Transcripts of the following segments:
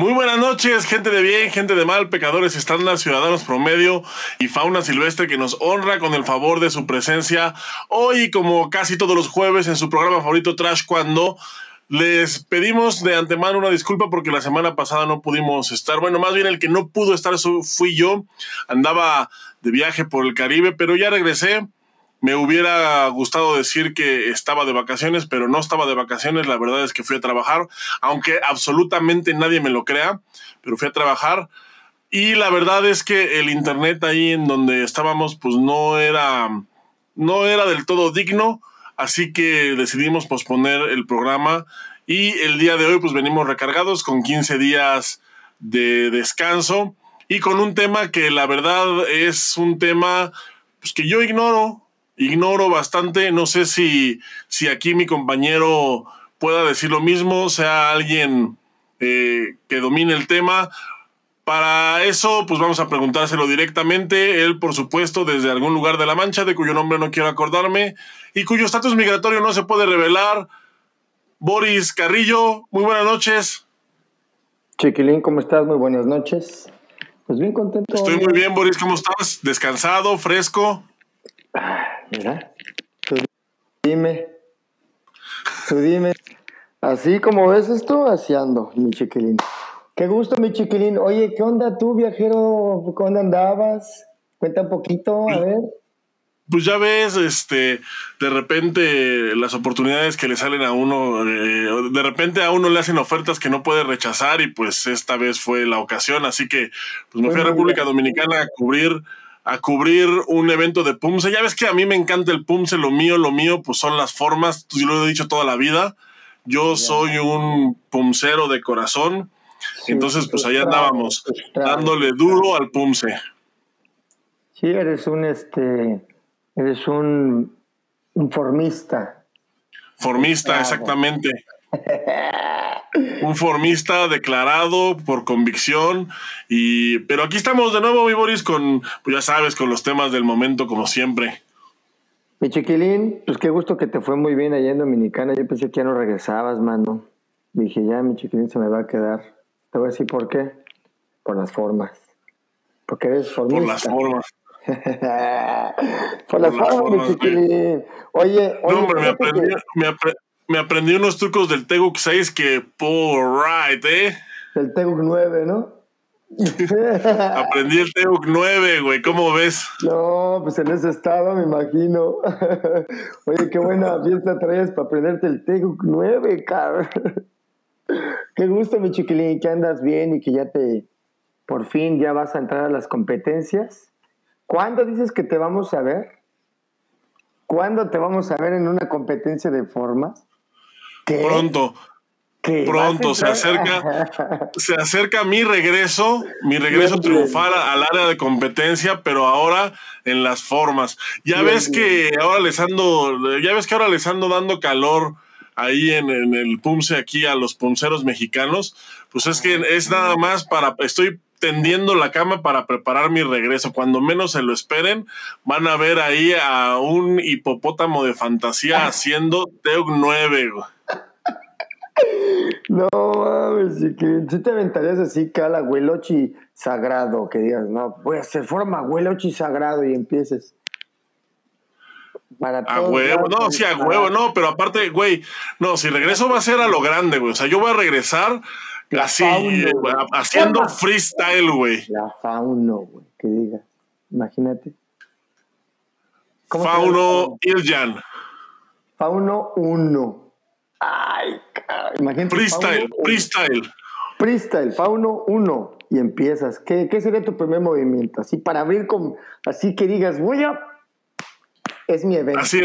Muy buenas noches, gente de bien, gente de mal, pecadores, estándares, ciudadanos promedio y fauna silvestre que nos honra con el favor de su presencia hoy, como casi todos los jueves, en su programa favorito Trash Cuando. Les pedimos de antemano una disculpa porque la semana pasada no pudimos estar. Bueno, más bien el que no pudo estar fui yo. Andaba de viaje por el Caribe, pero ya regresé. Me hubiera gustado decir que estaba de vacaciones, pero no estaba de vacaciones. La verdad es que fui a trabajar, aunque absolutamente nadie me lo crea, pero fui a trabajar. Y la verdad es que el internet ahí en donde estábamos, pues no era, no era del todo digno. Así que decidimos posponer el programa. Y el día de hoy, pues venimos recargados con 15 días de descanso y con un tema que la verdad es un tema pues, que yo ignoro ignoro bastante. No sé si, si aquí mi compañero pueda decir lo mismo, sea alguien eh, que domine el tema. Para eso, pues vamos a preguntárselo directamente. Él, por supuesto, desde algún lugar de la Mancha, de cuyo nombre no quiero acordarme, y cuyo estatus migratorio no se puede revelar. Boris Carrillo, muy buenas noches. Chiquilín, ¿cómo estás? Muy buenas noches. Pues bien contento. Estoy muy bien, Boris, ¿cómo estás? ¿Descansado, fresco? Ah, mira, tú dime, tú dime. Así como ves esto, así ando, mi chiquilín. Qué gusto, mi chiquilín. Oye, ¿qué onda tú, viajero? ¿Cómo andabas? Cuenta un poquito, a ver. Pues ya ves, este, de repente las oportunidades que le salen a uno, eh, de repente a uno le hacen ofertas que no puede rechazar y pues esta vez fue la ocasión, así que pues me fui a República Dominicana a cubrir a cubrir un evento de Pumse. Ya ves que a mí me encanta el Pumse, lo mío, lo mío, pues son las formas, yo lo he dicho toda la vida. Yo soy un pumsero de corazón. Entonces, pues allá andábamos, dándole duro al Pumse. Sí, eres un este, eres un, un formista. Formista, exactamente. un formista declarado por convicción. Y, pero aquí estamos de nuevo, mi Boris, con, pues ya sabes, con los temas del momento, como siempre. Mi chiquilín, pues qué gusto que te fue muy bien allá en Dominicana. Yo pensé que ya no regresabas, mano. Dije, ya, mi chiquilín se me va a quedar. Te voy a decir por qué. Por las formas. Porque eres formista. Por las formas. por, las, formas, mi chiquilín. Oye, oye. No, hombre, me aprendí, me, me aprendí unos trucos del Teguk 6 que, por right, ¿eh? El Teguk 9, ¿no? Aprendí el Teguk 9, güey, ¿cómo ves? No, pues en ese estado me imagino. Oye, qué buena fiesta traes para aprenderte el Teguk 9, cabrón. Qué gusto, mi chiquilín, que andas bien y que ya te, por fin, ya vas a entrar a las competencias. ¿Cuándo dices que te vamos a ver? ¿Cuándo te vamos a ver en una competencia de formas? Pronto. Pronto se acerca, se acerca mi regreso, mi regreso triunfal al área de competencia, pero ahora en las formas. Ya ves que ahora les ando, ya ves que ahora les ando dando calor ahí en, en el Pumse aquí a los punceros mexicanos. Pues es que es nada más para, estoy tendiendo la cama para preparar mi regreso. Cuando menos se lo esperen, van a ver ahí a un hipopótamo de fantasía haciendo Teug 9. No mames, si te aventarías así, cala, huelochi sagrado, que digas, no, voy a hacer forma huelochi sagrado y empieces. Para a huevo, no, sí, a huevo, no, pero aparte, güey, no, si regreso va a ser a lo grande, güey. O sea, yo voy a regresar así, eh, haciendo freestyle, güey. La fauno, güey, que digas. Imagínate. Fauno Iljan. Fauno 1. Ay, imagínate. Freestyle, freestyle. Freestyle, Fauno 1. Y empiezas. ¿Qué, ¿Qué, sería tu primer movimiento? Así para abrir con. Así que digas, voy a. Es mi evento. Así,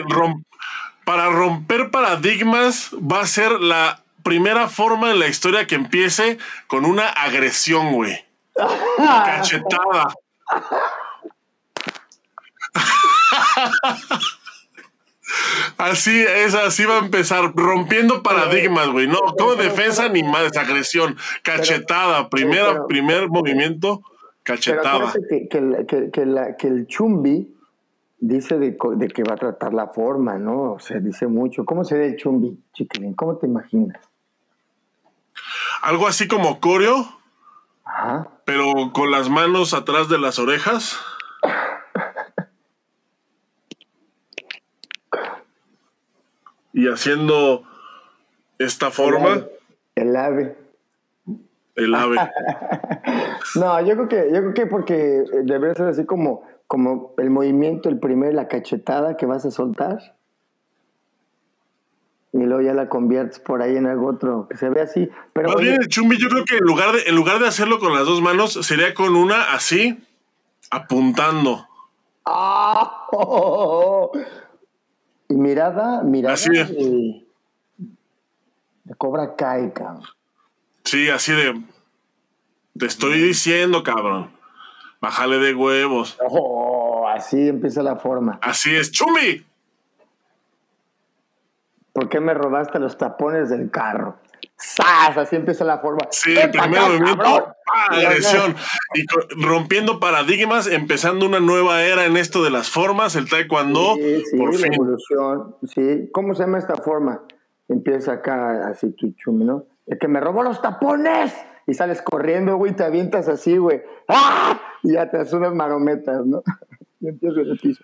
para romper paradigmas va a ser la primera forma en la historia que empiece con una agresión, güey. Cachetada. Así es, así va a empezar, rompiendo paradigmas, güey. No, como defensa ni más, agresión, cachetada, primera, primer movimiento, cachetada. Que, que, que, el chumbi dice de, que va a tratar la forma, ¿no? O sea, dice mucho. ¿Cómo se ve el chumbi, chiquilín? ¿Cómo te imaginas? Algo así como coreo. Ajá. pero con las manos atrás de las orejas. Y haciendo esta forma, El ave. el ave. No, yo creo que, yo creo que porque debería ser así como, como el movimiento, el primer, la cachetada que vas a soltar. Y luego ya la conviertes por ahí en algo otro que se ve así. Pero Más oye, bien el chumbi, yo creo que en lugar, de, en lugar de hacerlo con las dos manos, sería con una así, apuntando. ¡Ah! Y mirada, mirada Así es. de, de Cobra Kai, cabrón. Sí, así de. Te estoy diciendo, cabrón. Bájale de huevos. Oh, así empieza la forma. Así es, chumbi. ¿Por qué me robaste los tapones del carro? ¡Sas! Así empieza la forma. Sí, ¡Ven el primer movimiento, agresión. Y rompiendo paradigmas, empezando una nueva era en esto de las formas, el taekwondo, Sí, sí, por fin. evolución. Sí. ¿Cómo se llama esta forma? Empieza acá así tu chumi, ¿no? El que me robó los tapones. Y sales corriendo, güey, te avientas así, güey. ¡Ah! Y ya te das unas marometas, ¿no? Y empiezas el piso.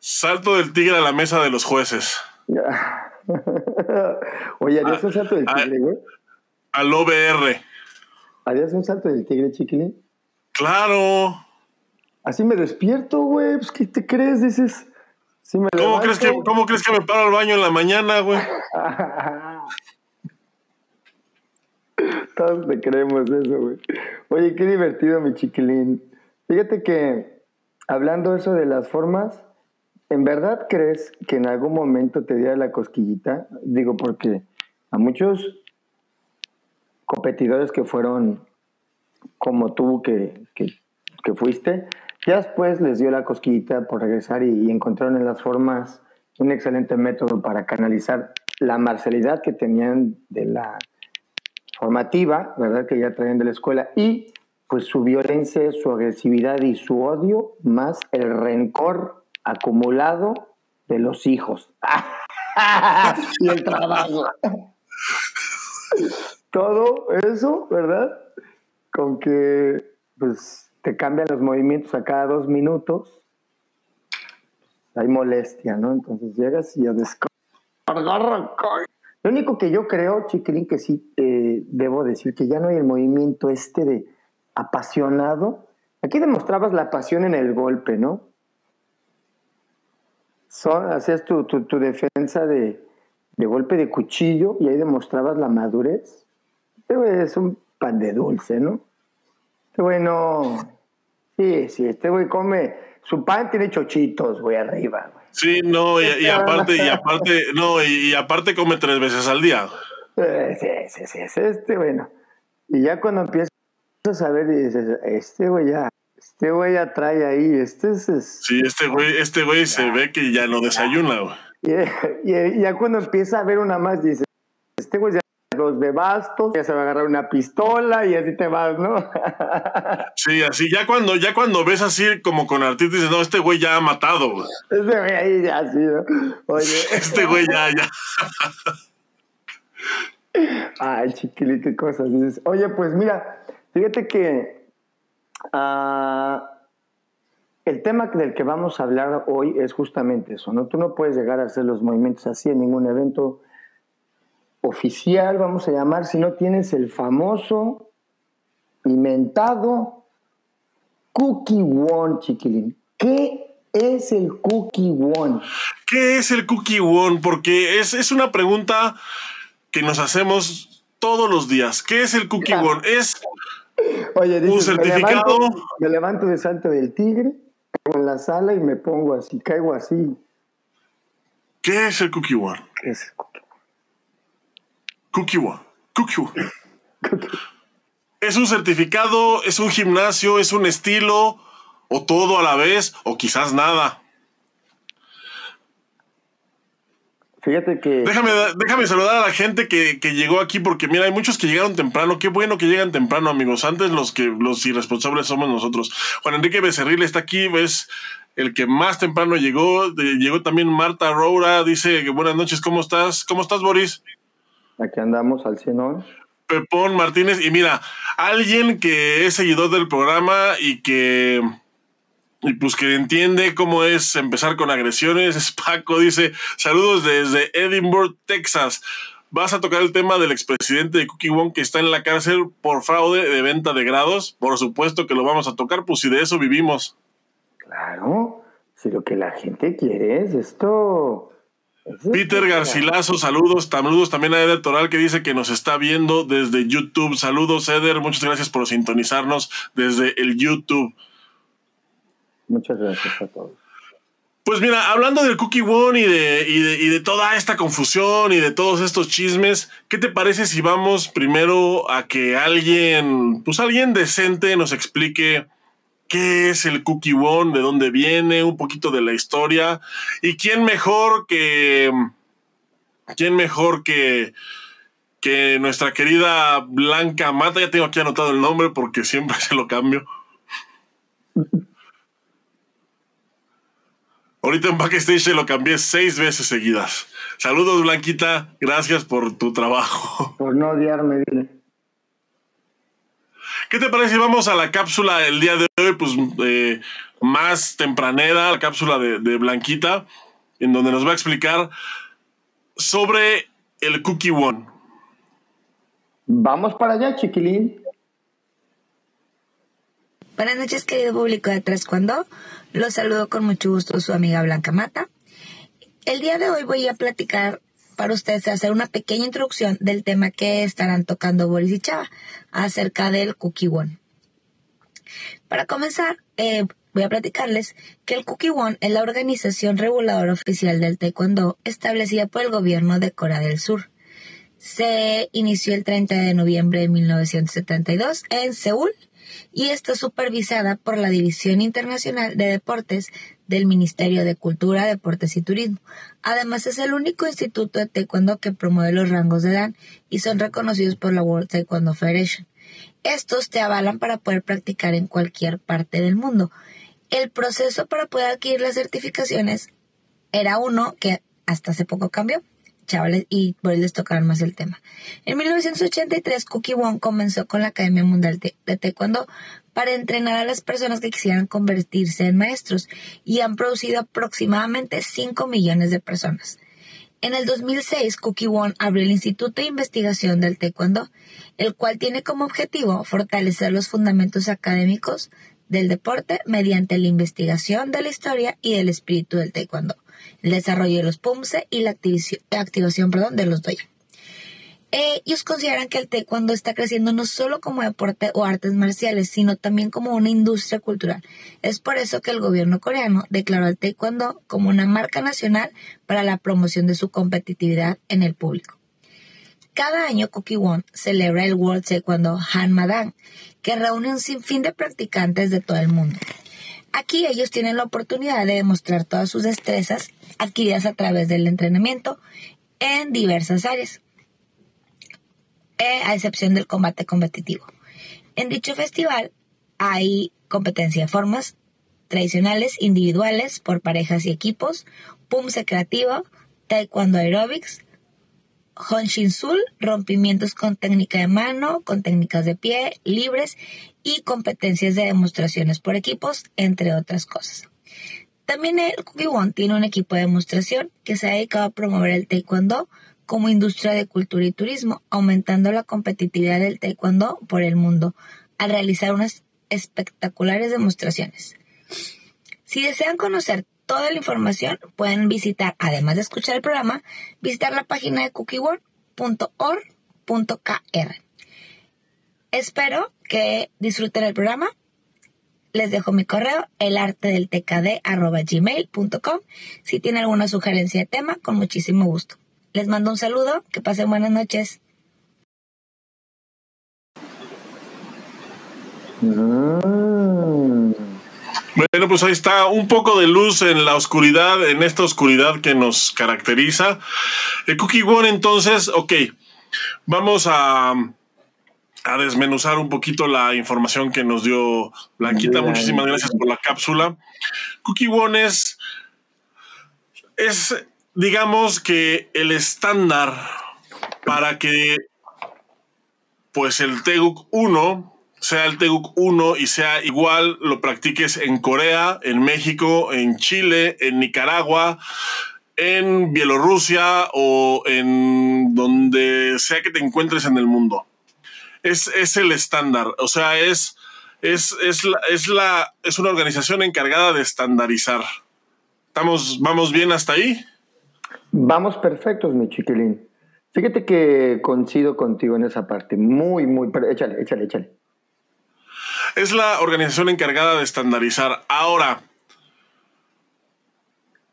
Salto del tigre a la mesa de los jueces. Oye, ¿harías un salto del ah, tigre, güey? Al OBR. ¿Harías un salto del tigre, chiquilín? Claro. Así me despierto, güey. Pues, ¿qué te crees? Dices. Sí me ¿Cómo crees, que, levanto. ¿Cómo crees que me paro al baño en la mañana, güey? Todos te creemos eso, güey. Oye, qué divertido, mi chiquilín. Fíjate que, hablando eso de las formas, ¿en verdad crees que en algún momento te diera la cosquillita? Digo, porque a muchos competidores que fueron como tú, que, que, fuiste, ya después les dio la cosquillita por regresar y, y encontraron en las formas un excelente método para canalizar la marcialidad que tenían de la formativa, ¿verdad? Que ya traían de la escuela y pues su violencia, su agresividad y su odio, más el rencor acumulado de los hijos. y el trabajo. Todo eso, ¿verdad? Con que pues te cambian los movimientos a cada dos minutos. Hay molestia, ¿no? Entonces llegas y a. Lo único que yo creo, chiquilín, que sí eh, debo decir que ya no hay el movimiento este de apasionado. Aquí demostrabas la pasión en el golpe, ¿no? Son, hacías tu, tu, tu defensa de, de golpe de cuchillo y ahí demostrabas la madurez. Este güey es un pan de dulce, ¿no? Este güey no. Sí, sí, este güey come. Su pan tiene chochitos, güey, arriba, güey. Sí, no, y, y aparte, y aparte, no, y, y aparte come tres veces al día. Eh, Sí, sí, sí, es este, bueno. Y ya cuando empiezas a ver dices, este güey ya, este güey ya trae ahí, este es... es- Sí, este güey, este güey se ve que ya no desayuna, güey. Y, ya cuando empieza a ver una más, dices, este güey ya dos de bastos, ya se va a agarrar una pistola y así te vas, ¿no? Sí, así, ya cuando, ya cuando ves así como con artritis, dices, no, este güey ya ha matado, güey. Este güey ahí ya así, ¿no? Oye, Este güey ya, ya. Ay, chiquilín, qué cosas dices. Oye, pues mira, fíjate que ah, el tema del que vamos a hablar hoy es justamente eso, ¿no? Tú no puedes llegar a hacer los movimientos así en ningún evento oficial, vamos a llamar, si no tienes el famoso inventado Cookie One, chiquilín. ¿Qué es el Cookie One? ¿Qué es el Cookie One? Porque es, es una pregunta que nos hacemos todos los días. ¿Qué es el Cookie Claro. One? Es Oye, Un dices, me certificado. levanto, me levanto de salto del tigre, caigo en la sala y me pongo así, caigo así. ¿Qué es el Cookie One? ¿Qué es? Cookie One. Cookie One. ¿Es un certificado? ¿Es un gimnasio? ¿Es un estilo? ¿O todo a la vez? ¿O quizás nada? Fíjate que Déjame, déjame saludar a la gente que, que llegó aquí porque mira, hay muchos que llegaron temprano. Qué bueno que llegan temprano, amigos. Antes los que los irresponsables somos nosotros. Juan Enrique Becerril está aquí, es el que más temprano llegó. Llegó también Marta Roura, dice que buenas noches, ¿cómo estás? ¿Cómo estás, Boris? aquí andamos al cienón. Pepón Martínez. Y mira, alguien que es seguidor del programa y que. Y pues que entiende cómo es empezar con agresiones. Es Paco, dice: Saludos desde Edinburgh, Texas. ¿Vas a tocar el tema del expresidente de Cookie Wong que está en la cárcel por fraude de venta de grados? Por supuesto que lo vamos a tocar, pues si de eso vivimos. Claro, si lo que la gente quiere es esto. Peter Garcilaso, saludos, saludos también a Eder Toral que dice que nos está viendo desde YouTube. Saludos, Eder, muchas gracias por sintonizarnos desde el YouTube. Muchas gracias a todos. Pues mira, hablando del Cookie One y de, y, de, y de toda esta confusión y de todos estos chismes, ¿qué te parece si vamos primero a que alguien, pues alguien decente nos explique qué es el Cookie One, de dónde viene, un poquito de la historia y quién mejor que, quién mejor que, que nuestra querida Blanca Mata, ya tengo aquí anotado el nombre porque siempre se lo cambio. Ahorita en Backstage lo cambié seis veces seguidas. Saludos, Blanquita. Gracias por tu trabajo. Por no odiarme, dile. ¿Qué te parece si vamos a la cápsula el día de hoy? Pues eh, más tempranera, la cápsula de, de, Blanquita, en donde nos va a explicar sobre el Cookie One. Vamos para allá, chiquilín. Buenas noches, querido público de Tres Cuando. Los saludo con mucho gusto su amiga Blanca Mata. El día de hoy voy a platicar para ustedes, hacer una pequeña introducción del tema que estarán tocando Boris y Chava acerca del Cookie One. Para comenzar, eh, voy a platicarles que el Cookie One es la organización reguladora oficial del Taekwondo establecida por el gobierno de Corea del Sur. Se inició el 30 de noviembre de 1972 en Seúl y está supervisada por la División Internacional de Deportes del Ministerio de Cultura, Deportes y Turismo. Además, es el único instituto de taekwondo que promueve los rangos de edad y son reconocidos por la World Taekwondo Federation. Estos te avalan para poder practicar en cualquier parte del mundo. El proceso para poder adquirir las certificaciones era uno que hasta hace poco cambió chavales y por les tocar más el tema. En 1983, Cookie Wong comenzó con la Academia Mundial de Taekwondo para entrenar a las personas que quisieran convertirse en maestros y han producido aproximadamente 5 millones de personas. En el 2006, Cookie One abrió el Instituto de Investigación del Taekwondo, el cual tiene como objetivo fortalecer los fundamentos académicos del deporte mediante la investigación de la historia y del espíritu del Taekwondo el desarrollo de los PUMSE y la activación perdón, de los doya. Eh, ellos consideran que el taekwondo está creciendo no solo como deporte o artes marciales, sino también como una industria cultural. Es por eso que el gobierno coreano declaró al taekwondo como una marca nacional para la promoción de su competitividad en el público. Cada año Won celebra el World Taekwondo Hanmadan, que reúne un sinfín de practicantes de todo el mundo. Aquí ellos tienen la oportunidad de demostrar todas sus destrezas adquiridas a través del entrenamiento en diversas áreas, eh, a excepción del combate competitivo. En dicho festival hay competencia de formas tradicionales, individuales, por parejas y equipos, pumse creativo, taekwondo aerobics, Honshin Sul, rompimientos con técnica de mano, con técnicas de pie, libres y competencias de demostraciones por equipos, entre otras cosas. También el One tiene un equipo de demostración que se ha dedicado a promover el taekwondo como industria de cultura y turismo, aumentando la competitividad del taekwondo por el mundo al realizar unas espectaculares demostraciones. Si desean conocer toda la información, pueden visitar, además de escuchar el programa, visitar la página de cookieworld.org.kr. Espero que disfruten el programa. Les dejo mi correo, elartedeltkd.gmail.com. Si tienen alguna sugerencia de tema, con muchísimo gusto. Les mando un saludo, que pasen buenas noches. Mm. Bueno, pues ahí está un poco de luz en la oscuridad, en esta oscuridad que nos caracteriza. El Cookie One, entonces, ok, vamos a, a desmenuzar un poquito la información que nos dio Blanquita. Muchísimas gracias por la cápsula. Cookie One es, es, digamos que el estándar para que pues el Teguk 1 sea el Teguk 1 y sea igual, lo practiques en Corea, en México, en Chile, en Nicaragua, en Bielorrusia o en donde sea que te encuentres en el mundo. Es, es el estándar, o sea, es, es, es, la, es, la, es una organización encargada de estandarizar. ¿Estamos, ¿Vamos bien hasta ahí? Vamos perfectos, mi chiquilín. Fíjate que coincido contigo en esa parte. Muy, muy. Pero échale, échale, échale. Es la organización encargada de estandarizar. Ahora,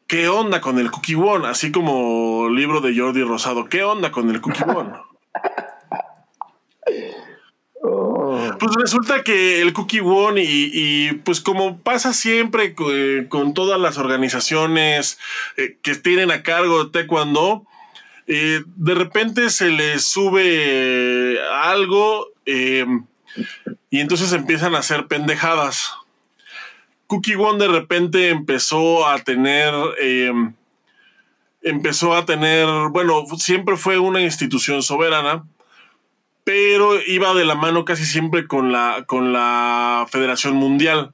¿qué onda con el Cookie One? Así como libro de Jordi Rosado. ¿Qué onda con el Cookie One? Pues resulta que el Cookie One y, pues como pasa siempre eh, con, todas las organizaciones eh, que tienen a cargo de Taekwondo, eh, de repente se les sube algo y entonces empiezan a hacer pendejadas. Cookie One de repente empezó a tener empezó a tener, bueno, siempre fue una institución soberana, pero iba de la mano casi siempre con la, con la Federación Mundial.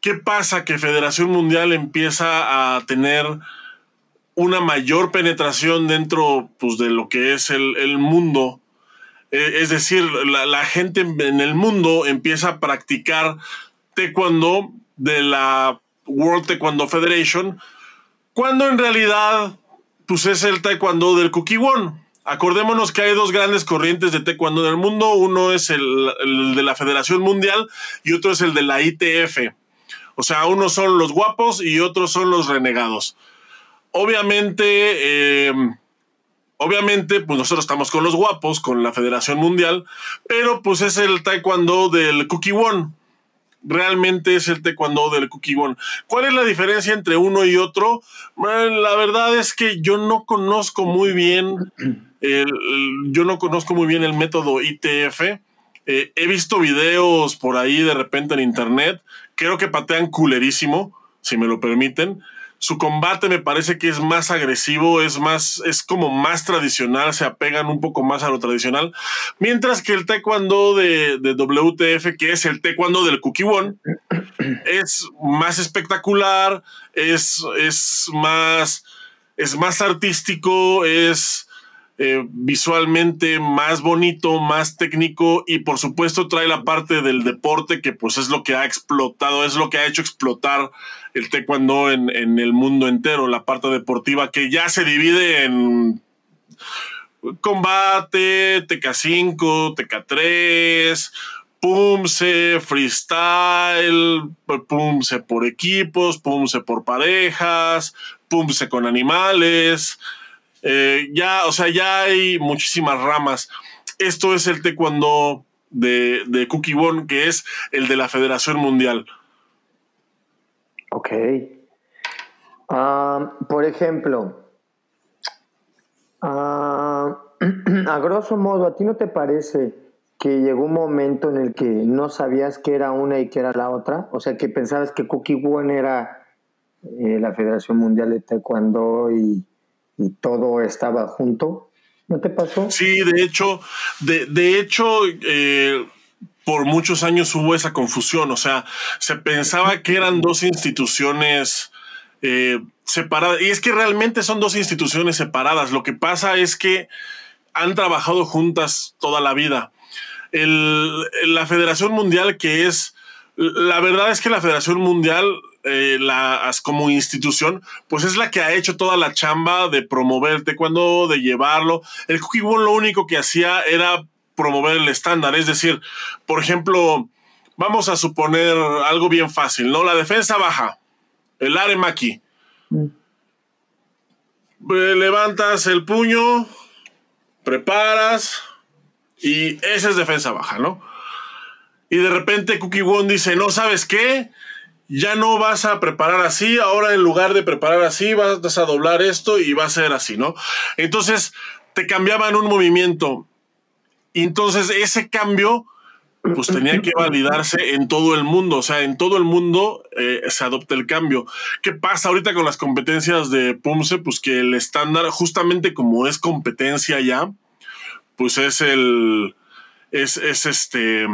¿Qué pasa? Que Federación Mundial empieza a tener una mayor penetración dentro pues, de lo que es el, mundo. E, es decir, la, la, gente en el mundo empieza a practicar taekwondo de la World Taekwondo Federation, cuando en realidad pues, es el taekwondo del Kukiwon. Acordémonos que hay dos grandes corrientes de taekwondo en el mundo. Uno es el, de la Federación Mundial y otro es el de la ITF. O sea, unos son los guapos y otros son los renegados. Obviamente, em, obviamente, pues nosotros estamos con los guapos, con la Federación Mundial, pero pues es el taekwondo del Cookie One realmente es el taekwondo del Kukibon. ¿Cuál es la diferencia entre uno y otro? La verdad es que yo no conozco muy bien el, yo no conozco muy bien el método ITF. Eh, he visto videos por ahí de repente en internet. Creo que patean culerísimo, si me lo permiten. Su combate me parece que es más agresivo, es más, es como más tradicional, se apegan un poco más a lo tradicional. Mientras que el taekwondo de, WTF, que es el taekwondo del One, es más espectacular, es, es más, es más artístico, es, eh, visualmente más bonito, más técnico y por supuesto trae la parte del deporte que pues es lo que ha explotado, es lo que ha hecho explotar el taekwondo en, en el mundo entero, la parte deportiva que ya se divide en combate, TK5, TK3, Pumse, freestyle, Pumse por equipos, Pumse por parejas, Pumse con animales. Eh, ya, o sea, ya hay muchísimas ramas. Esto es el taekwondo de, de Cookie One, que es el de la Federación Mundial. Ok. Ah, por ejemplo, ah, a grosso modo, ¿a ti no te parece que llegó un momento en el que no sabías qué era una y qué era la otra? O sea, que pensabas que Cookie One era eh, la Federación Mundial de Taekwondo y, y todo estaba junto. ¿No te pasó? Sí, de hecho, de, de hecho, eh, por muchos años hubo esa confusión. O sea, se pensaba que eran dos instituciones eh, separadas. Y es que realmente son dos instituciones separadas. Lo que pasa es que han trabajado juntas toda la vida. El, la Federación Mundial, que es. La verdad es que la Federación Mundial eh, la, como institución, pues es la que ha hecho toda la chamba de promoverte, cuando de llevarlo. El Cookie One lo único que hacía era promover el estándar, es decir, por ejemplo, vamos a suponer algo bien fácil, ¿no? La defensa baja, el aremaki. Mm. Eh, levantas el puño, preparas y esa es defensa baja, ¿no? Y de repente Cookie One dice, no, ¿sabes qué? Ya no vas a preparar así, ahora en lugar de preparar así, vas a doblar esto y va a ser así, ¿no? Entonces te cambiaban un movimiento. Y entonces ese cambio, pues tenía que validarse en todo el mundo, o sea, en todo el mundo eh, se adopta el cambio. ¿Qué pasa ahorita con las competencias de PUMSE? Pues que el estándar, justamente como es competencia ya, pues es el, es, es este,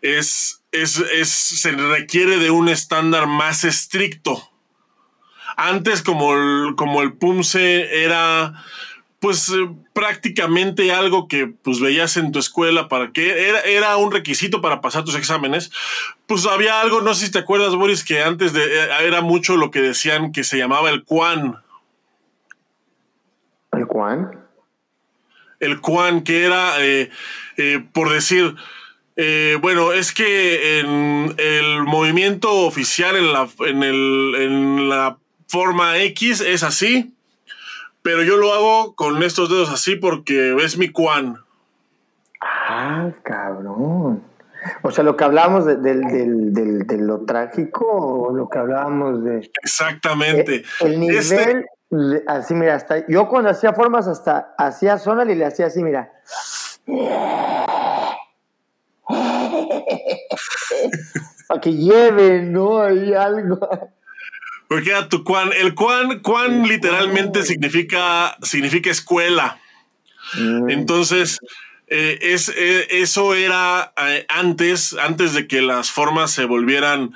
es, es, es, se requiere de un estándar más estricto. Antes, como el, como el PUMSE era, pues eh, prácticamente algo que pues veías en tu escuela para que era, era un requisito para pasar tus exámenes. Pues había algo, no sé si te acuerdas, Boris, que antes de, eh, era mucho lo que decían que se llamaba el QUAN. ¿El QUAN? El QUAN, que era, eh, por decir, bueno, es que en el movimiento oficial en la, en, el, en la forma X es así, pero yo lo hago con estos dedos así porque es mi Quan. Ah, cabrón. O sea, lo que hablábamos de, de, lo trágico o lo que hablábamos de... Exactamente. Eh, el, nivel, este así mira, hasta, yo cuando hacía formas hasta hacía zona y le hacía así, mira. Para que lleve, ¿no? Hay algo. Porque era tu Quan. El Quan, Quan literalmente significa, significa escuela. Mm. Entonces, eh, es, eh, eso era eh, antes, antes de que las formas se volvieran,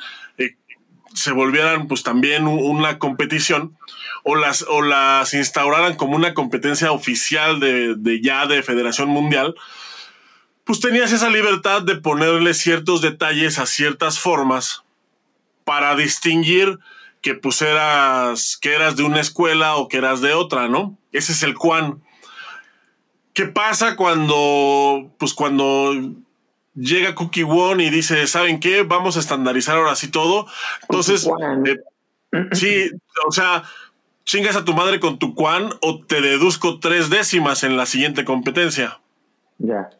se volvieran pues también una competición o las, o las instauraran como una competencia oficial de, de ya de Federación Mundial pues tenías esa libertad de ponerle ciertos detalles a ciertas formas para distinguir que pues eras, que eras de una escuela o que eras de otra, ¿no? Ese es el Quan. ¿Qué pasa cuando, pues cuando llega Cookie One y dice, ¿saben qué? Vamos a estandarizar ahora sí todo. Entonces, eh, sí, o sea, chingas a tu madre con tu Quan o te deduzco tres décimas en la siguiente competencia. Ya.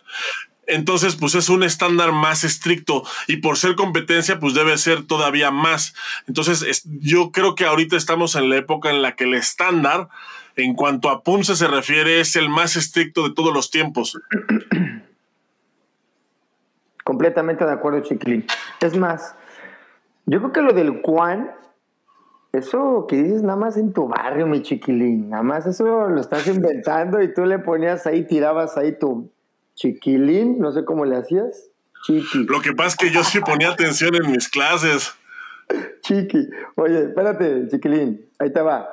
Entonces, pues es un estándar más estricto y por ser competencia, pues debe ser todavía más. Entonces, yo creo que ahorita estamos en la época en la que el estándar, en cuanto a PUNCE se refiere, es el más estricto de todos los tiempos. Completamente de acuerdo, Chiquilín. Es más, yo creo que lo del Juan, eso que dices nada más en tu barrio, mi chiquilín, nada más eso lo estás inventando y tú le ponías ahí, tirabas ahí tu, Chiquilín, no sé cómo le hacías. Chiqui. Lo que pasa es que yo sí ponía atención en mis clases. Chiqui. Oye, espérate, chiquilín. Ahí te va.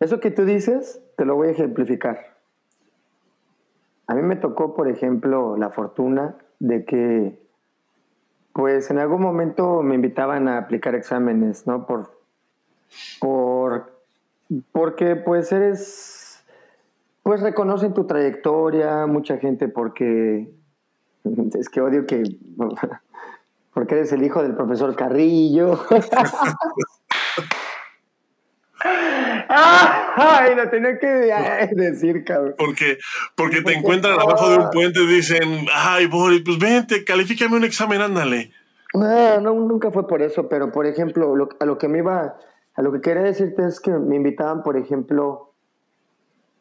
Eso que tú dices, te lo voy a ejemplificar. A mí me tocó, por ejemplo, la fortuna de que, pues en algún momento me invitaban a aplicar exámenes, ¿no? Por, por, porque pues eres pues reconocen tu trayectoria, mucha gente porque es que odio que porque eres el hijo del profesor Carrillo. Ay, lo tenía que decir, cabrón. Porque, porque te encuentran abajo de un puente y dicen, ay, Boris, pues vente, califícame un examen, ándale. No, no, nunca fue por eso, pero por ejemplo, a lo que me iba, a lo que quería decirte es que me invitaban, por ejemplo,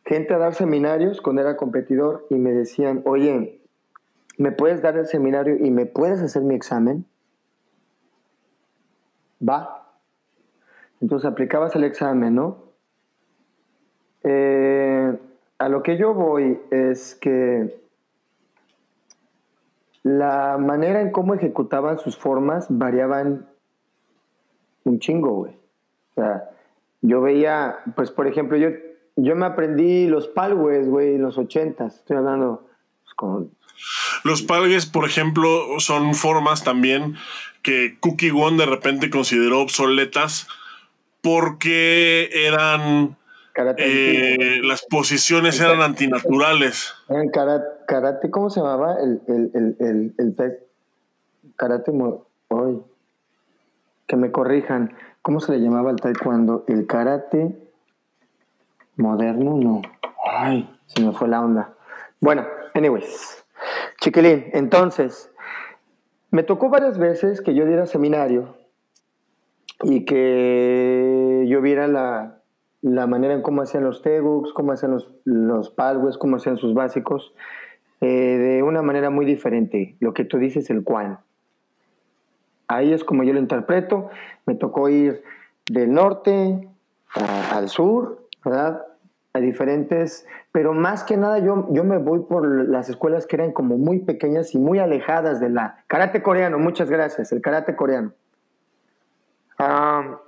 gente a dar seminarios cuando era competidor y me decían, oye, ¿me puedes dar el seminario y me puedes hacer mi examen? Va. Entonces aplicabas el examen, ¿no? Eh, a lo que yo voy es que la manera en cómo ejecutaban sus formas variaban un chingo, güey. O sea, yo veía, pues por ejemplo, yo yo me aprendí los palgues, güey, en los ochentas. Estoy hablando pues, con... Los palgues, por ejemplo, son formas también que Cookie One de repente consideró obsoletas porque eran... Eh, las posiciones eran antinaturales. En karate, karate, ¿cómo se llamaba? El, el, el, el, el karate, hoy, que me corrijan, ¿cómo se le llamaba el taekwondo? El karate Moderno no. Ay, se me fue la onda. Bueno, anyways. Chiquilín, entonces, me tocó varias veces que yo diera seminario y que yo viera la, manera en cómo hacían los Tegucs, cómo hacían los, los cómo hacían sus básicos, eh, de una manera muy diferente. Lo que tú dices, el cuán. Ahí es como yo lo interpreto. Me tocó ir del norte al sur ¿verdad? a diferentes, pero más que nada yo, yo me voy por las escuelas que eran como muy pequeñas y muy alejadas de la karate coreano, muchas gracias, el karate coreano. Ah,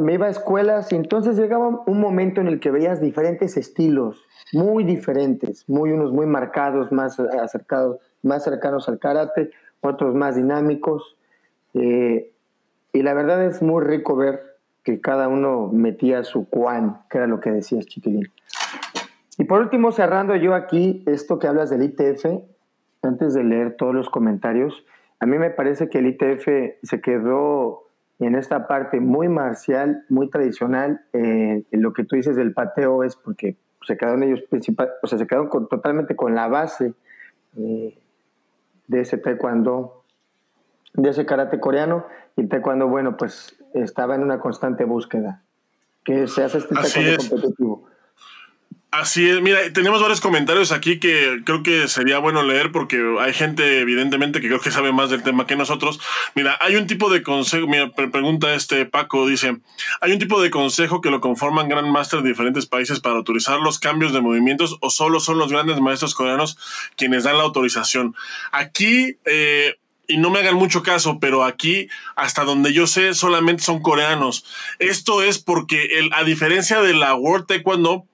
me iba a escuelas y entonces llegaba un momento en el que veías diferentes estilos, muy diferentes, muy unos muy marcados, más acercados, más cercanos al karate, otros más dinámicos. Eh, y la verdad es muy rico ver que cada uno metía su cuan, que era lo que decías, chiquilín. Y por último, cerrando yo aquí esto que hablas del ITF, antes de leer todos los comentarios, a mí me parece que el ITF se quedó en esta parte muy marcial, muy tradicional. Eh, lo que tú dices del pateo es porque se quedaron ellos principal, o sea, se quedaron totalmente con la base eh, de ese taekwondo, de ese karate coreano. Y el taekwondo, bueno, pues estaba en una constante búsqueda, que se hace este taekwondo competitivo. Así es, mira, tenemos varios comentarios aquí que creo que sería bueno leer porque hay gente evidentemente que creo que sabe más del tema que nosotros. Mira, hay un tipo de consejo, mira, pregunta este Paco, dice, hay un tipo de consejo que lo conforman Grand Master de diferentes países para autorizar los cambios de movimientos o solo son los grandes maestros coreanos quienes dan la autorización. Aquí... Eh, y no me hagan mucho caso, pero aquí, hasta donde yo sé, solamente son coreanos. Esto es porque, el, a diferencia de la World Taekwondo,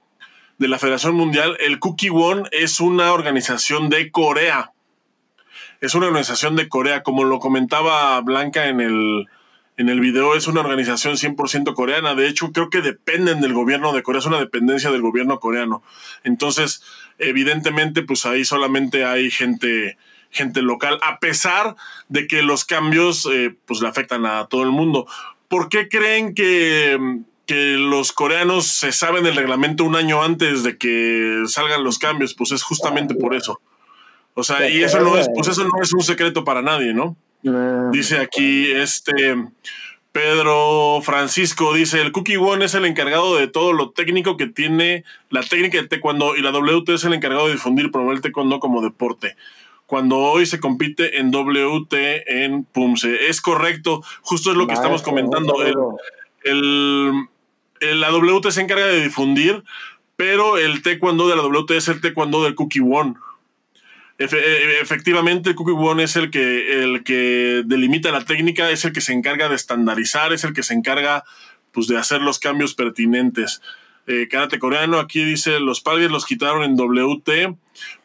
de la Federación Mundial, el Cookie One es una organización de Corea. Es una organización de Corea, como lo comentaba Blanca en el, en el video, es una organización 100% coreana. De hecho, creo que dependen del gobierno de Corea, es una dependencia del gobierno coreano. Entonces, evidentemente, pues ahí solamente hay gente, gente local, a pesar de que los cambios eh, pues le afectan a todo el mundo. ¿Por qué creen que que los coreanos se saben el reglamento un año antes de que salgan los cambios, pues es justamente por eso. O sea, y eso no es, pues eso no es un secreto para nadie, ¿no? Dice aquí este Pedro Francisco, dice, el Cookie One es el encargado de todo lo técnico que tiene la técnica de taekwondo y la WT es el encargado de difundir y promover el taekwondo como deporte. Cuando hoy se compite en WT en PUMSE. Es correcto, justo es lo que estamos comentando. el, la WT se encarga de difundir, pero el taekwondo de la WT es el taekwondo del Cookie One. E, efectivamente, el Cookie One es el que, el que delimita la técnica, es el que se encarga de estandarizar, es el que se encarga pues, de hacer los cambios pertinentes. Eh, karate coreano, aquí dice, los padres los quitaron en WT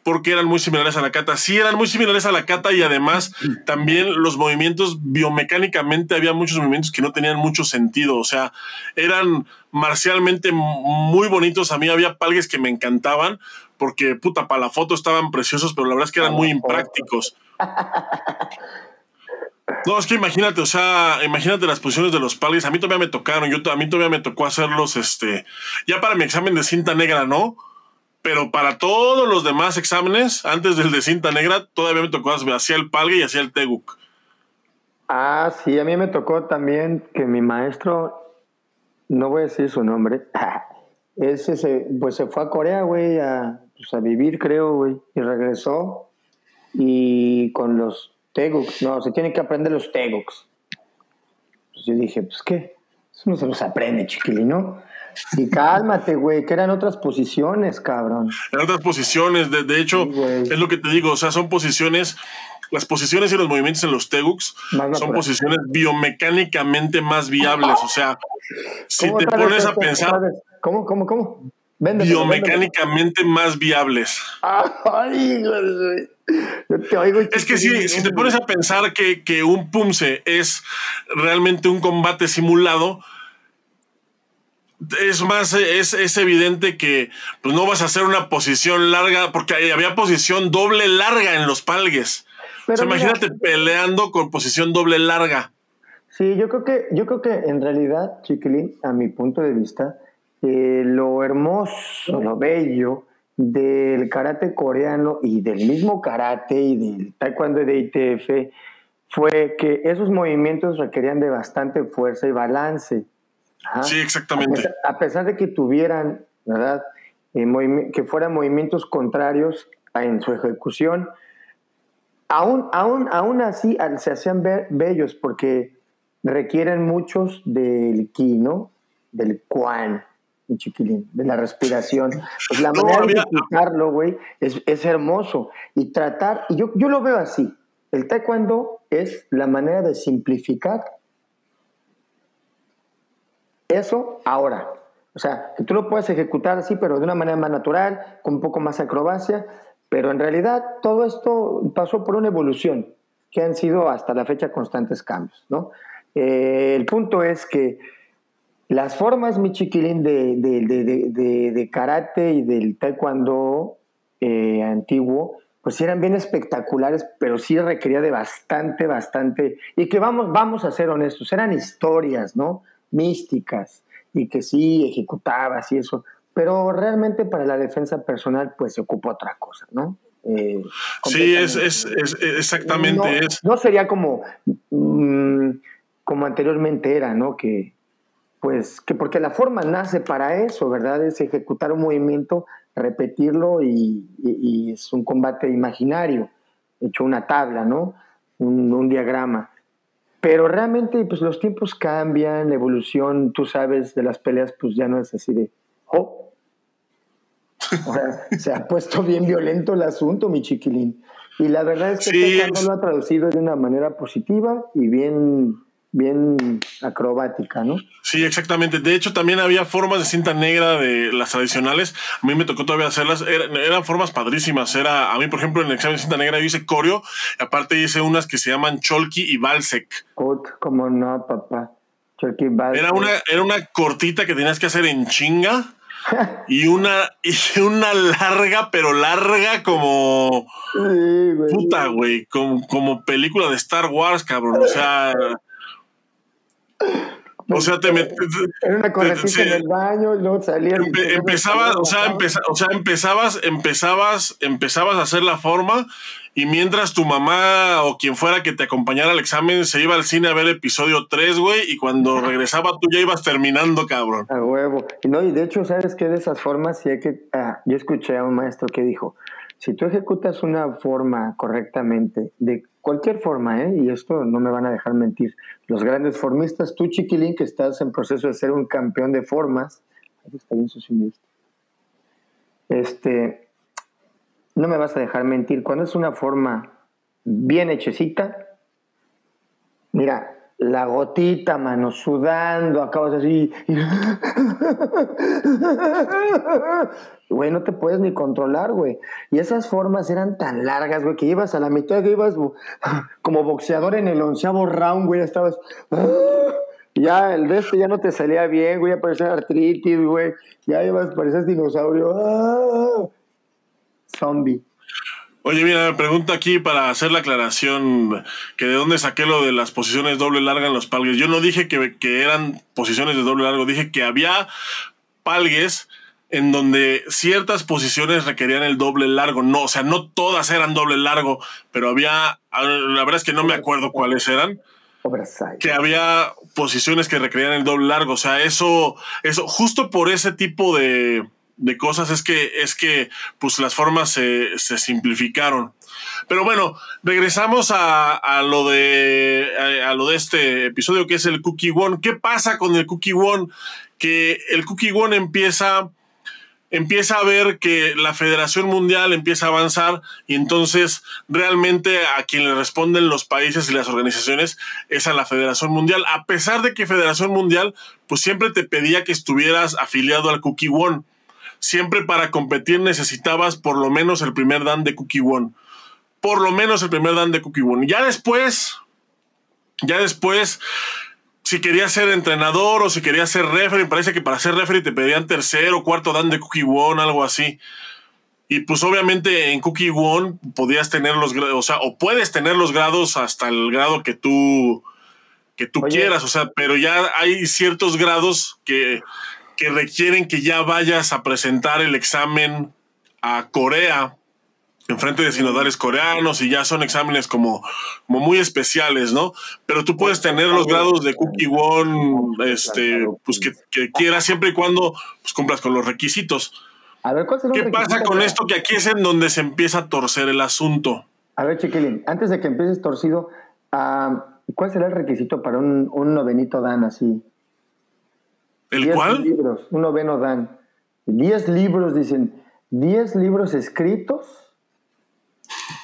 porque eran muy similares a la kata. Sí, eran muy similares a la kata y además también los movimientos biomecánicamente había muchos movimientos que no tenían mucho sentido. O sea, eran marcialmente muy bonitos. A mí había palgues que me encantaban porque, puta, para la foto estaban preciosos, pero la verdad es que eran muy imprácticos. No, es que imagínate, o sea, imagínate las posiciones de los palgues. A mí todavía me tocaron, yo, a mí todavía me tocó hacerlos, este, ya para mi examen de cinta negra, ¿no? pero para todos los demás exámenes, antes del de cinta negra, todavía me tocó hacer el palgue y hacía el teguk. Ah, sí, a mí me tocó también que mi maestro, no voy a decir su nombre, ese se, pues se fue a Corea, güey, a, pues a vivir, creo, güey, y regresó y con los teguks, no, se tiene que aprender los teguks. Pues yo dije, pues qué, eso no se los aprende, chiquilín, ¿no? Y cálmate, güey, que eran otras posiciones, cabrón. Eran otras posiciones, de, hecho, es lo que te digo, o sea, son posiciones, las posiciones y los movimientos en los Tegucs son posiciones biomecánicamente más viables, o sea, si te pones a pensar... ¿Cómo, cómo, cómo? Biomecánicamente más viables. Ay, güey. es que si, si te pones a pensar que, que un Pumse es realmente un combate simulado, es más, es, es, evidente que pues, no vas a hacer una posición larga, porque había posición doble larga en los palgues. imagínate peleando con posición doble larga. Sí, yo creo que, yo creo que en realidad, Chiquilín, a mi punto de vista, eh, lo hermoso, lo bello del karate coreano y del mismo karate y del taekwondo de ITF fue que esos movimientos requerían de bastante fuerza y balance. Sí, exactamente. A pesar, de que tuvieran, ¿verdad? Eh, que fueran movimientos contrarios en su ejecución, aún, aún, aún así se hacían bellos porque requieren muchos del ki, ¿no? Del quan. Mi chiquilín, de la respiración. Pues la manera de ejecutarlo, güey, es, es, hermoso. Y tratar, y yo, yo lo veo así, el taekwondo es la manera de simplificar eso ahora. O sea, que tú lo puedes ejecutar así, pero de una manera más natural, con un poco más acrobacia, pero en realidad todo esto pasó por una evolución, que han sido hasta la fecha constantes cambios, ¿no? Eh, el punto es que las formas, mi chiquilín, de, de, karate y del taekwondo eh, antiguo, pues eran bien espectaculares, pero sí requería de bastante, bastante, y que vamos, vamos a ser honestos, eran historias, ¿no? Místicas, y que sí ejecutabas y eso, pero realmente para la defensa personal pues se ocupa otra cosa, ¿no? Eh, sí, es, es, exactamente no, es. No sería como, mm, como anteriormente era, ¿no? Que pues que porque la forma nace para eso, ¿verdad? Es ejecutar un movimiento, repetirlo y, es un combate imaginario, hecho una tabla, ¿no? Un, un diagrama. Pero realmente, pues los tiempos cambian, la evolución, tú sabes, de las peleas, pues ya no es así de, oh. se ha puesto bien violento el asunto, mi chiquilín. Y la verdad es que sí, lo ha traducido de una manera positiva y bien bien acrobática, ¿no? Sí, exactamente. De hecho, también había formas de cinta negra de las tradicionales. A mí me tocó todavía hacerlas. eran formas padrísimas. Era, a mí, por ejemplo, en el examen de cinta negra yo hice coreo. Y aparte hice unas que se llaman Cholky y Balsec. como no, papá. Y Balsec. Era una, era una cortita que tenías que hacer en chinga. y una y una larga, pero larga como puta, güey, como, como película de Star Wars, cabrón. O sea, o sea, te metes. Era una corrección en el baño y luego salías. empezabas, o sea, o sea, empezabas, empezabas, empezabas a hacer la forma y mientras tu mamá o quien fuera que te acompañara al examen se iba al cine a ver episodio 3, güey, y cuando regresaba tú ya ibas terminando, cabrón. A huevo. Y no, y de hecho, ¿sabes qué? De esas formas sí hay que. Ah, yo escuché a un maestro que dijo: si tú ejecutas una forma correctamente de cualquier forma, ¿eh? y esto no me van a dejar mentir, los grandes formistas, tú chiquilín que estás en proceso de ser un campeón de formas, este, no me vas a dejar mentir, cuando es una forma bien hechecita, mira, la gotita, mano, sudando, acabas así. Güey, no te puedes ni controlar, güey. Y esas formas eran tan largas, güey, que ibas a la mitad, que ibas como boxeador en el onceavo round, güey, estabas. Ya el de este ya no te salía bien, güey, ya parecía artritis, güey. Ya ibas, parecías dinosaurio. Zombie. Oye, mira, me pregunto aquí para hacer la aclaración que de dónde saqué lo de las posiciones doble larga en los palgues. Yo no dije que, que eran posiciones de doble largo, dije que había palgues en donde ciertas posiciones requerían el doble largo. No, o sea, no todas eran doble largo, pero había, la verdad es que no me acuerdo cuáles eran. Que había posiciones que requerían el doble largo. O sea, eso, eso, justo por ese tipo de, de cosas es que, es que pues las formas se, se simplificaron. Pero bueno, regresamos a, a lo de a, lo de este episodio que es el Cookie One. ¿Qué pasa con el Cookie One? Que el Cookie One empieza empieza a ver que la Federación Mundial empieza a avanzar y entonces realmente a quien le responden los países y las organizaciones es a la Federación Mundial, a pesar de que Federación Mundial pues siempre te pedía que estuvieras afiliado al Cookie One siempre para competir necesitabas por lo menos el primer dan de Cookie One. Por lo menos el primer dan de Cookie One. Ya después, ya después, si querías ser entrenador o si querías ser referee, parece que para ser referee te pedían tercer o cuarto dan de Cookie One, algo así. Y pues obviamente en Cookie One podías tener los grados, o sea, o puedes tener los grados hasta el grado que tú, que tú quieras, o sea, pero ya hay ciertos grados que que requieren que ya vayas a presentar el examen a Corea en frente de sinodales coreanos y ya son exámenes como, como muy especiales, ¿no? Pero tú puedes tener los grados de Cookie One, este, pues que, quieras siempre y cuando pues, cumplas con los requisitos. A ver, ¿Qué pasa con esto? Que aquí es en donde se empieza a torcer el asunto. A ver, Chiquilín, antes de que empieces torcido, ah, ¿cuál será el requisito para un, un novenito Dan así? ¿El cuál? libros, un noveno dan. Diez libros, dicen, diez libros escritos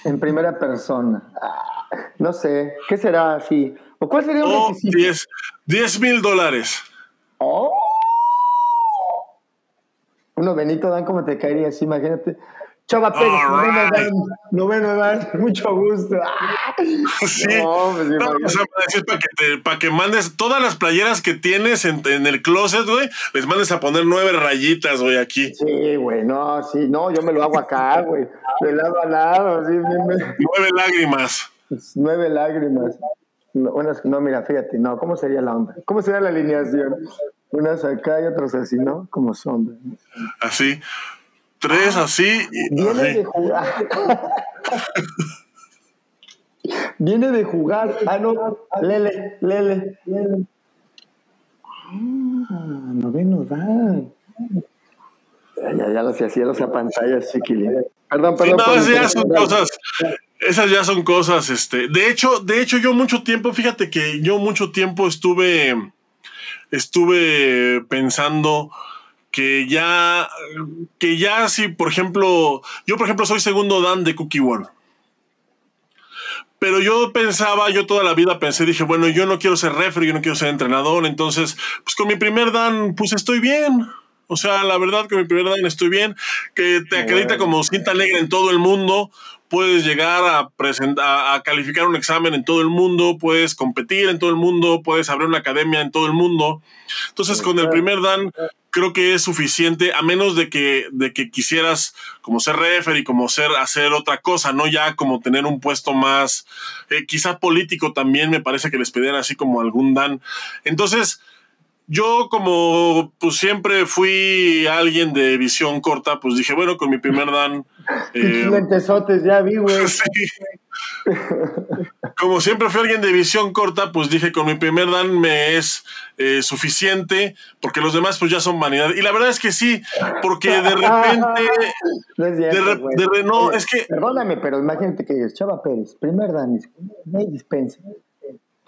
en primera persona. Ah, no sé, ¿qué será así? ¿O cuál sería un Oh? 10 10 mil dólares. Oh. Uno Benito Dan, ¿cómo te caería así? Imagínate. Chava Pérez, right. Noveno Dan, mucho gusto. Sí. No, pues, No, o sea, para, decir, para que te- para que mandes todas las playeras que tienes en, en el closet, güey, les mandes a poner nueve rayitas, güey, aquí. Sí, güey, no, sí, no, yo me lo hago acá, güey, de lado a lado, sí. Nueve lágrimas. nueve lágrimas. No, unas, no, mira, fíjate, no, ¿cómo sería la onda? ¿Cómo sería la alineación? Unas acá y otras así, ¿no? Como sombra. Así. Tres así. y- Viene así. de jugar. Viene de jugar. Ah, no, Lele, Lele, Lele. Ah, noveno dan. Ya, ya, ya lo sé, así, ya lo sé a pantallas, chiquilín. Perdón, Sí, perdón. no, por esas ya son cosas. Esas ya son cosas, este. De hecho, de hecho, yo mucho tiempo, fíjate que yo mucho tiempo estuve. Estuve pensando que ya. Que ya si, por ejemplo. Yo, por ejemplo, soy segundo Dan de Cookie One. Pero yo pensaba, yo toda la vida pensé, dije, bueno, yo no quiero ser refri, yo no quiero ser entrenador, entonces, pues con mi primer Dan, pues estoy bien. O sea, la verdad que mi primer Dan estoy bien, que te acredita como cinta negra en todo el mundo, puedes llegar a, presentar, a calificar un examen en todo el mundo, puedes competir en todo el mundo, puedes abrir una academia en todo el mundo. Entonces, con el primer Dan, creo que es suficiente, a menos de que, de que quisieras como ser referee, como ser, hacer otra cosa, ¿no? Ya como tener un puesto más, eh, quizá político también, me parece que les pedían así como algún Dan. Entonces, yo como pues siempre fui alguien de visión corta, pues dije, bueno, con mi primer Dan... eh, lentesotes, ya vi, güey. Sí. Como siempre fui alguien de visión corta, pues dije con mi primer dan me es eh, suficiente, porque los demás pues ya son vanidad. Y la verdad es que sí, porque de repente, No es cierto, de re- güey. de re- no, es que- Perdóname, pero imagínate que dices, Chava Pérez, primer Dan, hay dispensa.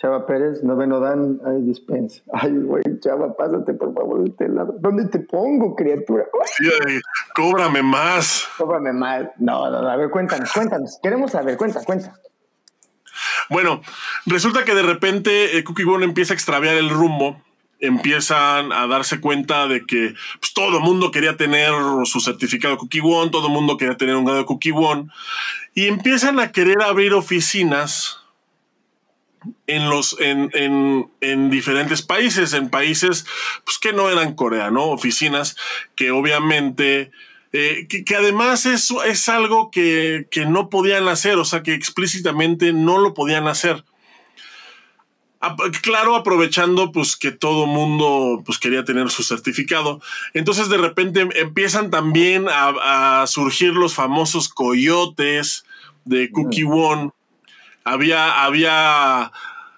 Chava Pérez, noveno Dan, hay dispensa. Ay, güey, Chava, pásate por favor de este lado. ¿Dónde te pongo, criatura? sí, cóbrame más. Cóbrame. No, no, no, a ver, cuéntanos, cuéntanos. Queremos saber, cuenta, cuenta. Bueno, resulta que de repente eh, Cookie One empieza a extraviar el rumbo. Empiezan a darse cuenta de que pues, todo el mundo quería tener su certificado Cookie One, todo el mundo quería tener un grado de Cookie One. Y empiezan a querer abrir oficinas en los en, en, en diferentes países, en países pues, que no eran Corea, ¿no? Oficinas que obviamente eh, que, que además es, es algo que, que no podían hacer, o sea, que explícitamente no lo podían hacer. Claro, aprovechando pues que todo mundo pues quería tener su certificado. Entonces de repente empiezan también a, a surgir los famosos coyotes de Cookie One. Había, había,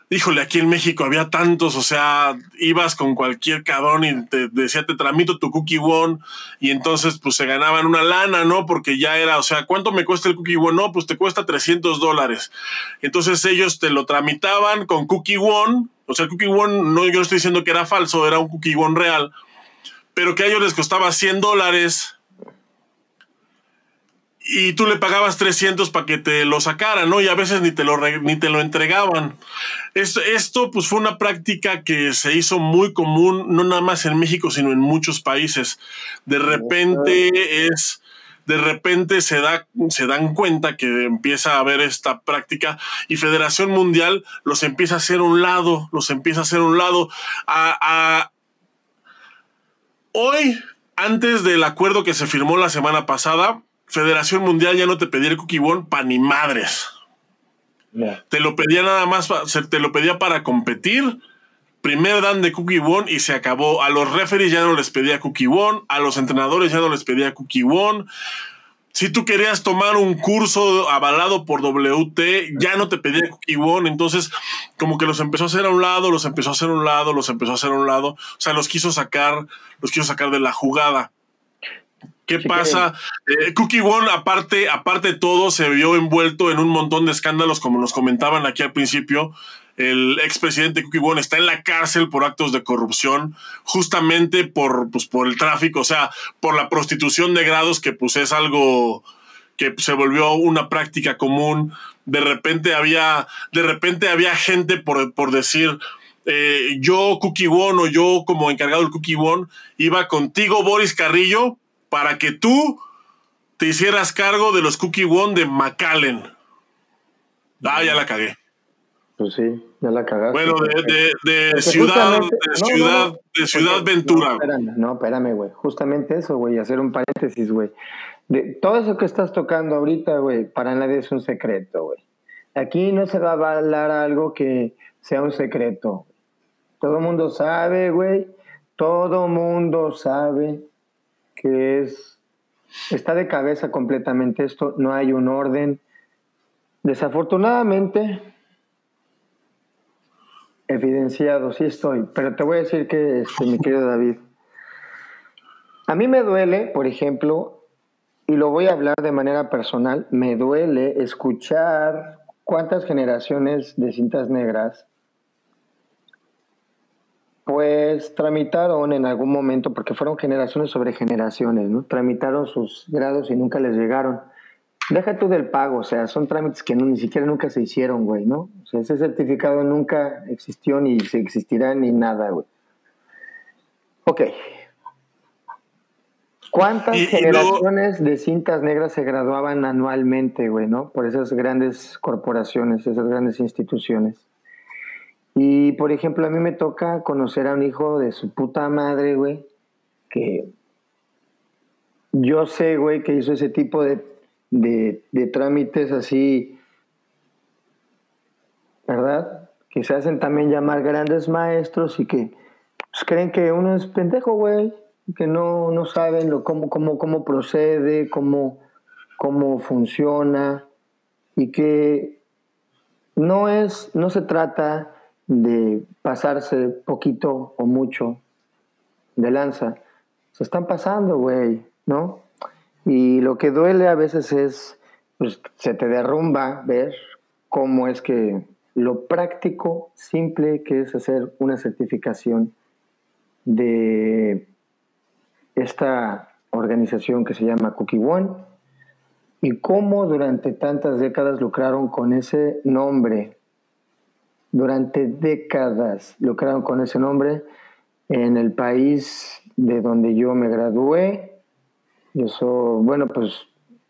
híjole, aquí en México había tantos, o sea, ibas con cualquier cabrón y te decía, te tramito tu Cookie One, y entonces pues se ganaban una lana, ¿no? Porque ya era, o sea, ¿cuánto me cuesta el Cookie One? No, pues te cuesta 300 dólares. Entonces ellos te lo tramitaban con Cookie One, o sea, el Cookie One, no, yo no estoy diciendo que era falso, era un Cookie One real, pero que a ellos les costaba 100 dólares y tú le pagabas 300 para que te lo sacaran, ¿no? Y a veces ni te lo, ni te lo entregaban. Esto, esto, pues, fue una práctica que se hizo muy común, no nada más en México, sino en muchos países. De repente es... De repente se, da, se dan cuenta que empieza a haber esta práctica y Federación Mundial los empieza a hacer a un lado, los empieza a hacer un lado. A, a- Hoy, antes del acuerdo que se firmó la semana pasada, Federación Mundial ya no te pedía el Cookie One pa' ni madres. Te lo pedía nada más, te lo pedía para competir. Primer dan de Cookie One y se acabó. A los referees ya no les pedía Cookie One, a los entrenadores ya no les pedía Cookie One. Si tú querías tomar un curso avalado por WT, ya no te pedía Cookie One. Entonces, como que los empezó a hacer a un lado, los empezó a hacer a un lado, los empezó a hacer a un lado. O sea, los quiso sacar, los quiso sacar de la jugada. ¿Qué Sí, pasa? Eh, Cookie One, aparte, aparte de todo, se vio envuelto en un montón de escándalos, como nos comentaban aquí al principio. el expresidente Cookie Won está en la cárcel por actos de corrupción, justamente por, pues, por el tráfico, o sea, por la prostitución de grados, que pues es algo que se volvió una práctica común. De repente había, de repente había gente por, por decir, eh, yo Cookie Won o yo como encargado del Cookie Won iba contigo Boris Carrillo para que tú te hicieras cargo de los Cookie Won de McAllen. Ah, ya la cagué. Pues sí, ya la cagaste. Bueno, de, de, ciudad, de ciudad, de ciudad Ventura. No, espérame, no, espérame, güey. Justamente eso, güey, hacer un paréntesis, güey. De todo eso que estás tocando ahorita, güey, para nadie es un secreto, güey. Aquí no se va a hablar algo que sea un secreto. Todo mundo sabe, güey. Todo mundo sabe que es está de cabeza completamente esto, no hay un orden. Desafortunadamente, evidenciado, sí estoy, pero te voy a decir que, este, mi querido David, a mí me duele, por ejemplo, y lo voy a hablar de manera personal, me duele escuchar cuántas generaciones de cintas negras pues tramitaron en algún momento, porque fueron generaciones sobre generaciones, ¿no? Tramitaron sus grados y nunca les llegaron. Deja tú del pago, o sea, son trámites que ni siquiera nunca se hicieron, güey, ¿no? O sea, ese certificado nunca existió ni se existirá ni nada, güey. Ok. ¿Cuántas generaciones de cintas negras se graduaban anualmente, güey, ¿no? Por esas grandes corporaciones, esas grandes instituciones. Y, por ejemplo, a mí me toca conocer a un hijo de su puta madre, güey, que yo sé, güey, que hizo ese tipo de, de, trámites así, ¿verdad? Que se hacen también llamar grandes maestros y que pues, creen que uno es pendejo, güey, que no, no saben lo, cómo, cómo, cómo procede, cómo, cómo funciona y que no es, no se trata de pasarse poquito o mucho de lanza. Se están pasando, güey, ¿no? Y lo que duele a veces es, pues se te derrumba ver cómo es que lo práctico, simple que es hacer una certificación de esta organización que se llama Cookie One y cómo durante tantas décadas lucraron con ese nombre durante décadas lucraron con ese nombre en el país de donde yo me gradué. Yo soy, bueno, pues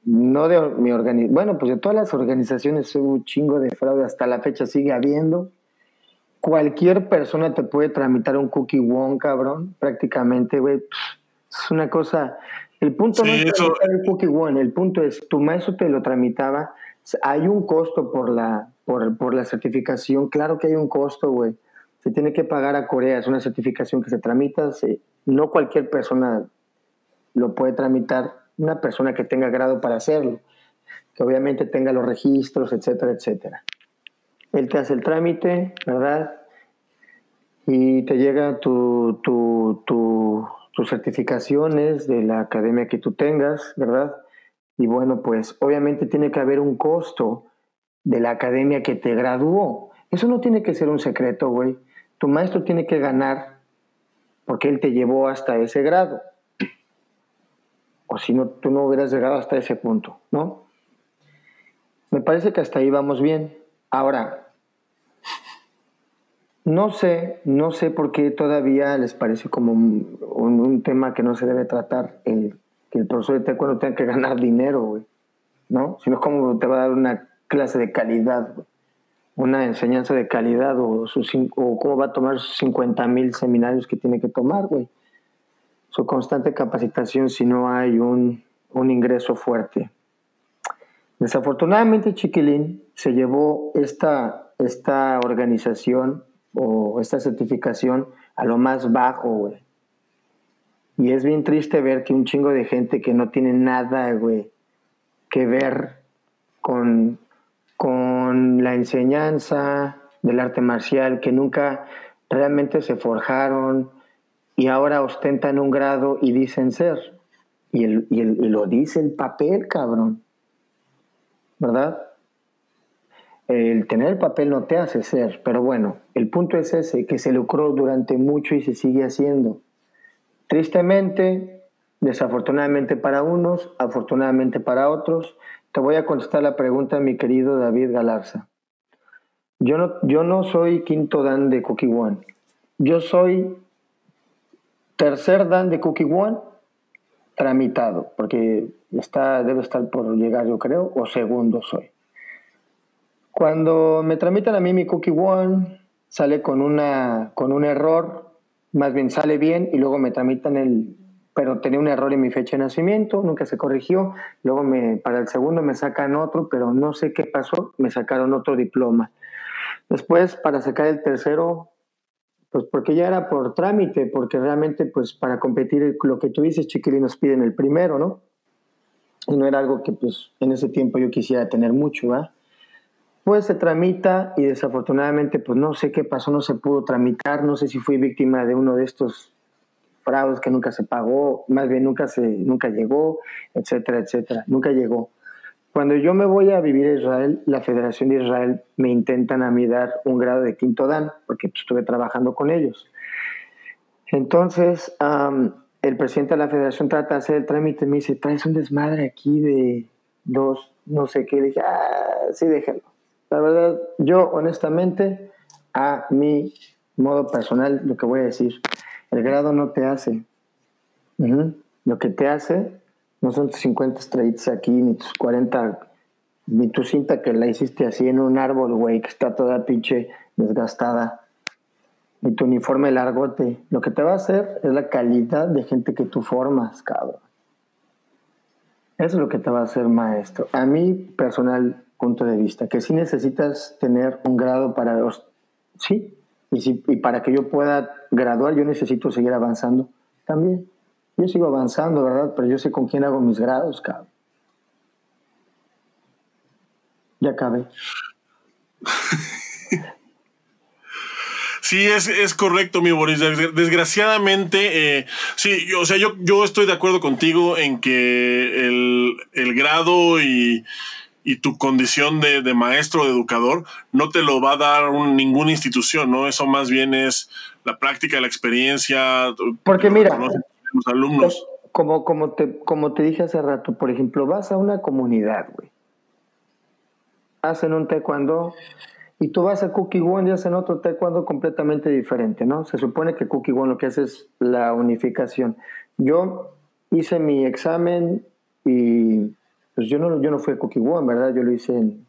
no de mi organización, bueno, pues de todas las organizaciones hubo un chingo de fraude, hasta la fecha sigue habiendo. Cualquier persona te puede tramitar un cookie one, cabrón, prácticamente, güey. Es una cosa. El punto no es tramitar el cookie one, el punto es, tu maestro te lo tramitaba, hay un costo por la, por, por, la certificación. Claro que hay un costo, güey. Se tiene que pagar a Corea. Es una certificación que se tramita. no cualquier persona lo puede tramitar. Una persona que tenga grado para hacerlo. Que obviamente tenga los registros, etcétera, etcétera. Él te hace el trámite, ¿verdad? Y te llega tu, tu, tu, tus certificaciones de la academia que tú tengas, ¿verdad? Y bueno, pues obviamente tiene que haber un costo de la academia que te graduó. Eso no tiene que ser un secreto, güey. Tu maestro tiene que ganar porque él te llevó hasta ese grado. O si no, tú no hubieras llegado hasta ese punto, ¿no? Me parece que hasta ahí vamos bien. Ahora, no sé, no sé por qué todavía les parece como un, un tema que no se debe tratar el el profesor de taekwondo tenga que ganar dinero, güey, ¿no? Sino cómo te va a dar una clase de calidad, güey. Una enseñanza de calidad o, o cómo va a tomar sus 50 mil seminarios que tiene que tomar, güey. Su constante capacitación si no hay un, un ingreso fuerte. Desafortunadamente, Chiquilín se llevó esta, esta organización o esta certificación a lo más bajo, güey. Y es bien triste ver que un chingo de gente que no tiene nada, güey, que ver con, con la enseñanza del arte marcial, que nunca realmente se forjaron y ahora ostentan un grado y dicen ser. Y, el, y, lo dice el papel, cabrón. ¿Verdad? el tener el papel no te hace ser, pero bueno, el punto es ese, que se lucró durante mucho y se sigue haciendo. Tristemente, desafortunadamente para unos, afortunadamente para otros, te voy a contestar la pregunta, mi querido David Galarza. Yo no, yo no soy quinto Dan de Cookie One. Yo soy tercer Dan de Cookie One tramitado, porque está, debe estar por llegar, yo creo, o segundo soy. Cuando me tramitan a mí mi Cookie One, sale con, una, con un error, más bien sale bien, y luego me tramitan el, pero tenía un error en mi fecha de nacimiento, nunca se corrigió, luego me, para el segundo me sacan otro, pero no sé qué pasó, me sacaron otro diploma. Después, para sacar el tercero, pues porque ya era por trámite, porque realmente, pues para competir, lo que tú dices, Chiquilín, nos piden el primero, ¿no? Y no era algo que, pues, en ese tiempo yo quisiera tener mucho, ¿va? Pues se tramita y desafortunadamente, pues no sé qué pasó, no se pudo tramitar, no sé si fui víctima de uno de estos fraudes que nunca se pagó, más bien nunca, se, nunca llegó, etcétera, etcétera, nunca llegó. Cuando yo me voy a vivir a Israel, la Federación de Israel me intentan a mí dar un grado de quinto dan, porque pues, estuve trabajando con ellos. Entonces, el presidente de la federación trata de hacer el trámite y me dice, traes un desmadre aquí de dos, no sé qué. Le dije, ah, sí, déjalo. La verdad, yo honestamente, a mi modo personal, lo que voy a decir, el grado no te hace. Lo que te hace no son tus 50 estrellitas aquí, ni tus 40, ni tu cinta que la hiciste así en un árbol, güey, que está toda pinche desgastada, ni tu uniforme largote. Lo que te va a hacer es la calidad de gente que tú formas, cabrón. Eso es lo que te va a hacer maestro. A mi personal punto de vista, que si necesitas tener un grado para... Sí, y, si, y para que yo pueda graduar, yo necesito seguir avanzando también. Yo sigo avanzando, ¿verdad? Pero yo sé con quién hago mis grados, cabrón. Ya acabé. Sí, es, es, correcto, mi Boris. Desgraciadamente, eh, sí, o sea, yo, yo estoy de acuerdo contigo en que el, el grado y, y tu condición de, de, maestro o de educador no te lo va a dar ninguna institución, ¿no? Eso más bien es la práctica, la experiencia. Porque mira, los alumnos. Como, como, te, como te dije hace rato, por ejemplo, vas a una comunidad, güey. Hacen un taekwondo y tú vas a Cookie One y hacen otro taekwondo completamente diferente, ¿no? Se supone que Cookie One lo que hace es la unificación. Yo hice mi examen y pues yo no, yo no fui a Cookie One, ¿verdad? Yo lo hice en...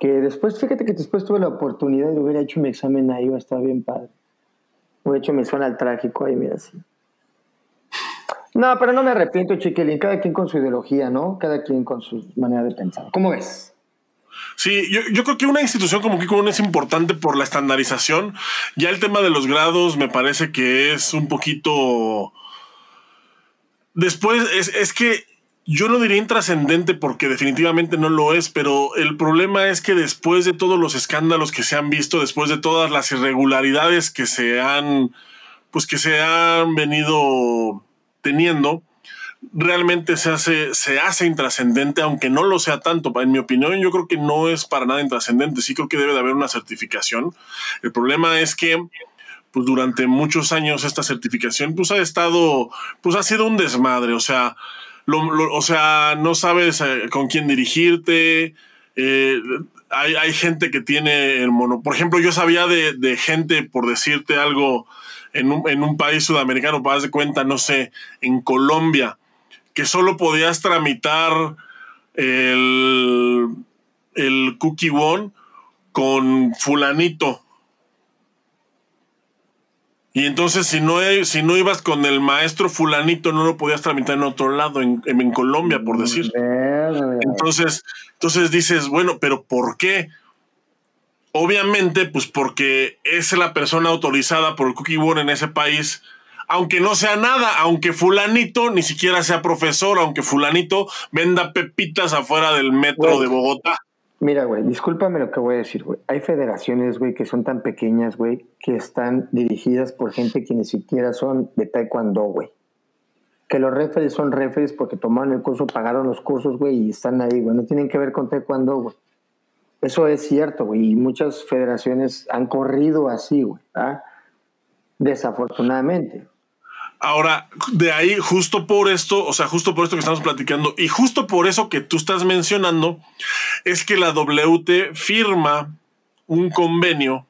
Que después, fíjate que después tuve la oportunidad de hubiera hecho mi examen ahí, a estar bien padre. Hubiera hecho mi zona al trágico ahí, mira así. No, pero no me arrepiento, Chiquilín. Cada quien con su ideología, ¿no? Cada quien con su manera de pensar. ¿Cómo ves? Sí, yo, yo, creo que una institución como Kiko es importante por la estandarización. Ya el tema de los grados me parece que es un poquito. Después, es, es que yo no diría intrascendente porque definitivamente no lo es, pero el problema es que después de todos los escándalos que se han visto, después de todas las irregularidades que se han, pues que se han venido teniendo, realmente se hace, se hace intrascendente, aunque no lo sea tanto. En mi opinión, yo creo que no es para nada intrascendente. Sí creo que debe de haber una certificación. El problema es que pues durante muchos años esta certificación pues ha estado, pues ha sido un desmadre. O sea, o sea, no sabes eh, con quién dirigirte. Eh, hay, hay, gente que tiene el mono. Por ejemplo, yo sabía de, de gente, por decirte algo, en un, en un país sudamericano, para de cuenta, no sé, en Colombia, que solo podías tramitar el, el Cookie One con fulanito. Y entonces si no, si no ibas con el maestro fulanito, no lo podías tramitar en otro lado, en, en Colombia, por decir. Entonces, entonces dices, bueno, pero ¿por qué? Obviamente, pues porque es la persona autorizada por el Cookie One en ese país, aunque no sea nada, aunque fulanito ni siquiera sea profesor, aunque fulanito venda pepitas afuera del metro de Bogotá. Mira, güey, discúlpame lo que voy a decir, güey. Hay federaciones, güey, que son tan pequeñas, güey, que están dirigidas por gente que ni siquiera son de taekwondo, güey. Que los referees son referees porque tomaron el curso, pagaron los cursos, güey, y están ahí, güey. No tienen que ver con taekwondo, güey. Eso es cierto, güey. Y muchas federaciones han corrido así, güey. ¿ah? Desafortunadamente. Ahora, de ahí, justo por esto, o sea, justo por esto que estamos platicando, y justo por eso que tú estás mencionando, es que la WT firma un convenio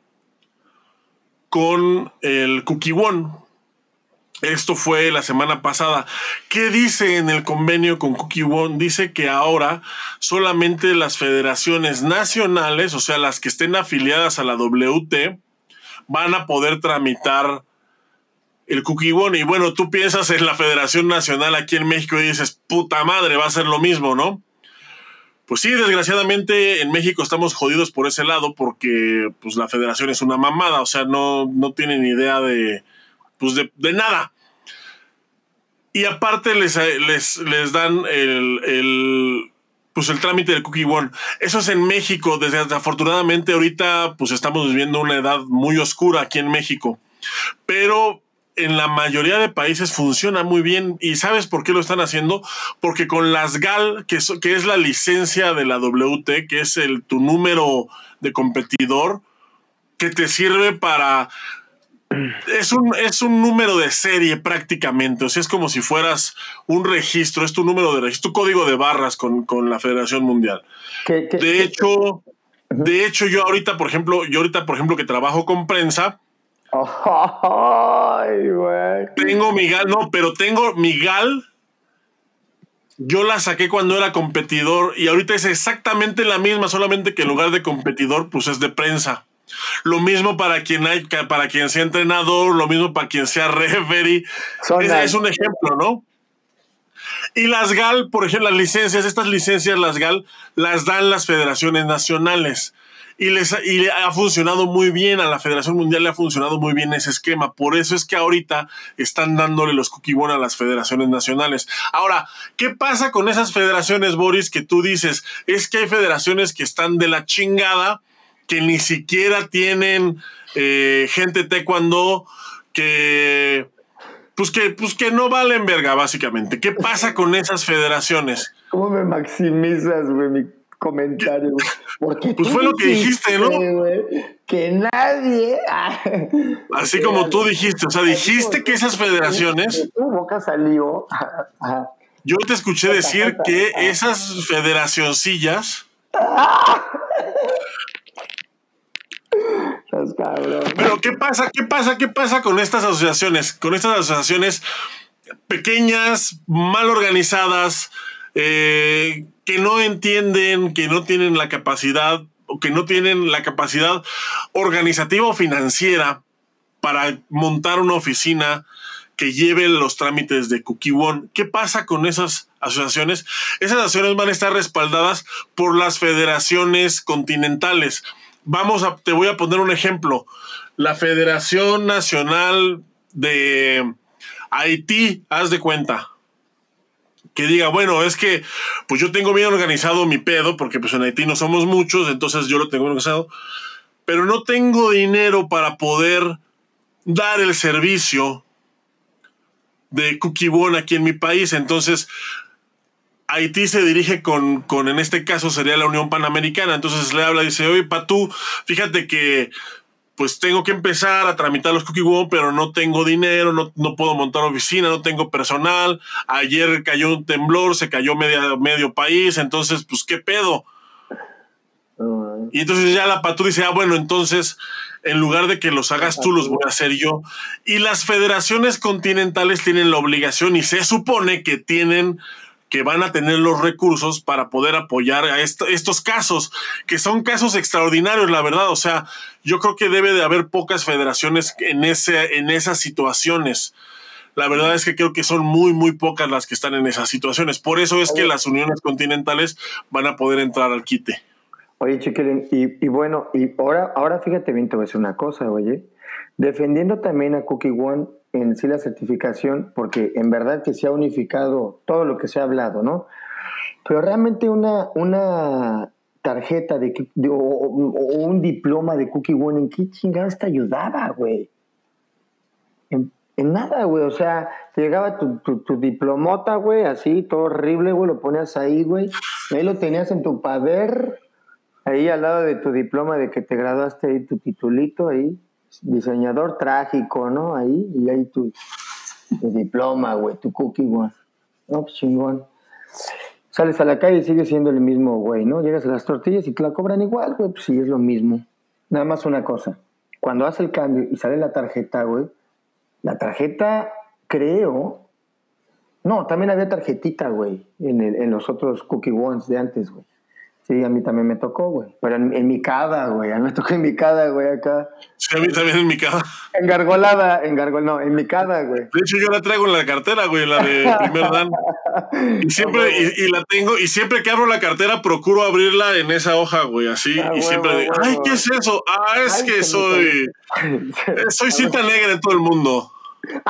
con el One. Esto fue la semana pasada. ¿Qué dice en el convenio con Cookie One? Dice que ahora solamente las federaciones nacionales, o sea, las que estén afiliadas a la WT, van a poder tramitar el Cookie One. Y bueno, tú piensas en la Federación Nacional aquí en México y dices, puta madre, va a ser lo mismo, ¿no? Pues sí, desgraciadamente en México estamos jodidos por ese lado porque pues la federación es una mamada, o sea, no, no tienen idea de, pues de, nada. Y aparte les, les, les dan el, el, pues el trámite del Cookie One. Eso es en México. Desafortunadamente ahorita pues estamos viviendo una edad muy oscura aquí en México. Pero en la mayoría de países funciona muy bien. ¿Y sabes por qué lo están haciendo? Porque con las GAL, que es, que es la licencia de la WT, que es el, tu número de competidor, que te sirve para... Es un, es un número de serie prácticamente, o sea, es como si fueras un registro, es tu número de registro, tu código de barras con, la Federación Mundial. de hecho, de hecho, yo ahorita, por ejemplo, yo ahorita, por ejemplo, que trabajo con prensa, Ay, güey. Tengo mi gal, no, pero tengo mi gal. Yo la saqué cuando era competidor y ahorita es exactamente la misma, solamente que en lugar de competidor, pues es de prensa. Lo mismo para quien hay, para quien sea entrenador, lo mismo para quien sea referee. Ese es un ejemplo, ¿no? Y las GAL, por ejemplo, las licencias, estas licencias, las GAL, las dan las federaciones nacionales y, les, y le ha funcionado muy bien, a la Federación Mundial le ha funcionado muy bien ese esquema. Por eso es que ahorita están dándole los cookie a las federaciones nacionales. Ahora, ¿qué pasa con esas federaciones, Boris, que tú dices? Es que hay federaciones que están de la chingada, que ni siquiera tienen eh, gente taekwondo, que pues que, pues que no valen verga, básicamente. ¿Qué pasa con esas federaciones? ¿Cómo me maximizas, güey, mi comentario. Porque pues fue lo que dijiste, ¿no? que nadie. Así como tú dijiste, o sea, dijiste que esas federaciones. Tu boca salió. Yo te escuché decir que esas federacioncillas. Pero ¿qué pasa? ¿Qué pasa? ¿Qué pasa con estas asociaciones? Con estas asociaciones pequeñas, mal organizadas, eh, que no entienden, que no tienen la capacidad o que no tienen la capacidad organizativa o financiera para montar una oficina que lleve los trámites de Cookie One. ¿Qué pasa con esas asociaciones? Esas asociaciones van a estar respaldadas por las federaciones continentales. Vamos a, te voy a poner un ejemplo. La Federación Nacional de Haití, haz de cuenta que diga, bueno, es que pues yo tengo bien organizado mi pedo, porque pues en Haití no somos muchos, entonces yo lo tengo organizado, pero no tengo dinero para poder dar el servicio de One aquí en mi país, entonces Haití se dirige con, con, en este caso sería la Unión Panamericana, entonces le habla y dice, oye, Patú, fíjate que pues tengo que empezar a tramitar los Cookie One, pero no tengo dinero, no, no, puedo montar oficina, no tengo personal. Ayer cayó un temblor, se cayó media, medio país, entonces, pues, ¿qué pedo? Y entonces ya la Patu dice, ah, bueno, entonces, en lugar de que los hagas tú, los voy a hacer yo. Y las federaciones continentales tienen la obligación y se supone que tienen que van a tener los recursos para poder apoyar a estos casos, que son casos extraordinarios, la verdad. O sea, yo creo que debe de haber pocas federaciones en, ese, en esas situaciones. La verdad es que creo que son muy, muy pocas las que están en esas situaciones. Por eso es que las uniones continentales van a poder entrar al quite. Oye, Chiquilín, y, y, bueno, y ahora, ahora fíjate bien, te voy a decir una cosa, oye. Defendiendo también a Cookie One, en sí la certificación, porque en verdad que se ha unificado todo lo que se ha hablado, ¿no? Pero realmente una, una tarjeta de, o, un diploma de Cookie One, ¿en qué chingados te ayudaba, güey? En, nada, güey. O sea, te llegaba tu, tu, diplomota, güey, así, todo horrible, güey, lo ponías ahí, güey. Ahí lo tenías en tu pader ahí al lado de tu diploma de que te graduaste ahí, tu titulito ahí, diseñador trágico, ¿no? Ahí, y ahí tu, tu diploma, güey, tu cookie, güey. No, pues chingón. Sales a la calle y sigues siendo el mismo, güey, ¿no? Llegas a las tortillas y te la cobran igual, güey, pues sí, es lo mismo. Nada más una cosa. Cuando hace el cambio y sale la tarjeta, güey, la tarjeta, creo. No, también había tarjetita, güey, en, en los otros Cookie Ones de antes, güey. Sí, a mí también me tocó, güey. Pero en, en mi cada, güey. A mí me tocó en mi cada, güey, acá. Sí, a mí también en mi casa. Engargolada, engargol, no, en mi cada, güey. De hecho, yo la traigo en la cartera, güey, la de primer dan. Y siempre, y, y la tengo, y siempre que abro la cartera procuro abrirla en esa hoja, güey, así. Ah, y siempre digo, ay, ¿qué es eso? Ah, es Ay, que soy, eh, soy cinta negra en todo el mundo.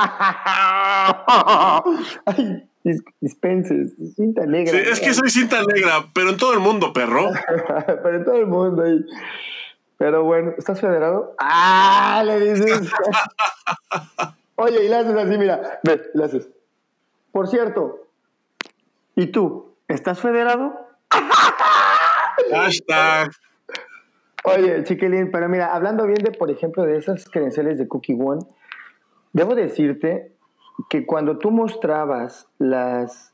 Ay, dispenses, cinta negra. Sí, es que soy cinta negra, pero en todo el mundo, perro. Pero en todo el mundo ahí. Pero bueno, ¿estás federado? ¡Ah! Le dices. Oye, y le haces así, mira. Ve, le haces. Por cierto, ¿y tú? ¿Estás federado? Hashtag. Oye, chiquilín, pero mira, hablando bien de, por ejemplo, de esas credenciales de Cookie One, debo decirte que cuando tú mostrabas las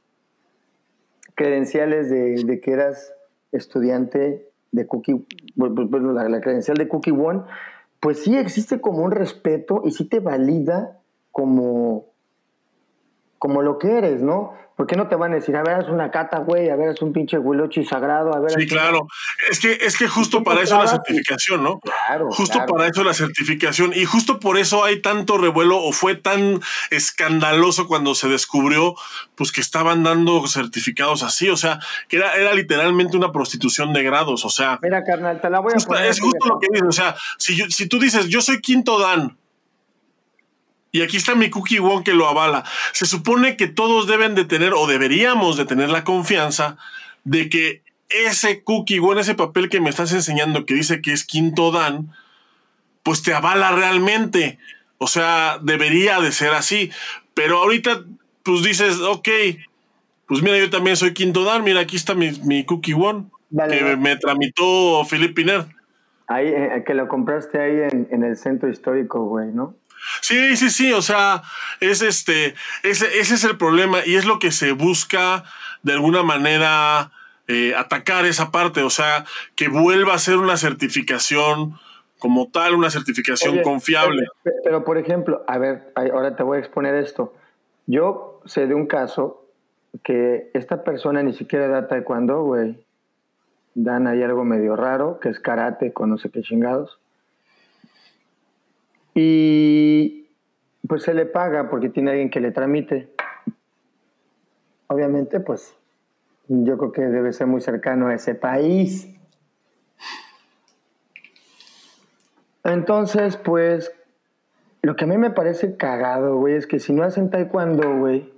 credenciales de, que eras estudiante de Cookie, bueno, la, la credencial de Cookie One, pues sí existe como un respeto y sí te valida como, como lo que eres, ¿no? ¿Por qué no te van a decir, a ver, es una cata, güey, a ver, es un pinche huilochi sagrado, a ver... Sí, claro. Es que, es que justo para eso la certificación, ¿no? Claro, Justo claro. para eso la certificación y justo por eso hay tanto revuelo o fue tan escandaloso cuando se descubrió pues que estaban dando certificados así, o sea, que era, era literalmente una prostitución de grados, o sea, Mira, carnal, te la voy a justo- poner. es justo lo que dices, o sea, si, yo- si tú dices, yo soy quinto Dan y aquí está mi cookie one que lo avala, se supone que todos deben de tener o deberíamos de tener la confianza de que ese cookie one, ese papel que me estás enseñando que dice que es quinto Dan, pues te avala realmente. O sea, debería de ser así. Pero ahorita, pues dices, ok, pues mira, yo también soy quinto Dan, mira, aquí está mi, mi cookie one Vale, que vale. me tramitó Philip Piner. Ahí, eh, que lo compraste ahí en, en el centro histórico, güey, ¿no? Sí, sí, sí, o sea, es este, ese, ese es el problema y es lo que se busca de alguna manera eh, atacar esa parte, o sea, que vuelva a ser una certificación como tal, una certificación Oye, confiable. Pero, pero, por ejemplo, a ver, ahora te voy a exponer esto. Yo sé de un caso que esta persona ni siquiera da taekwondo, güey. Dan ahí algo medio raro, que es karate con no sé qué chingados. Y pues se le paga porque tiene alguien que le tramite. Obviamente, pues yo creo que debe ser muy cercano a ese país. Entonces, pues, lo que a mí me parece cagado, güey, es que si no hacen taekwondo, güey,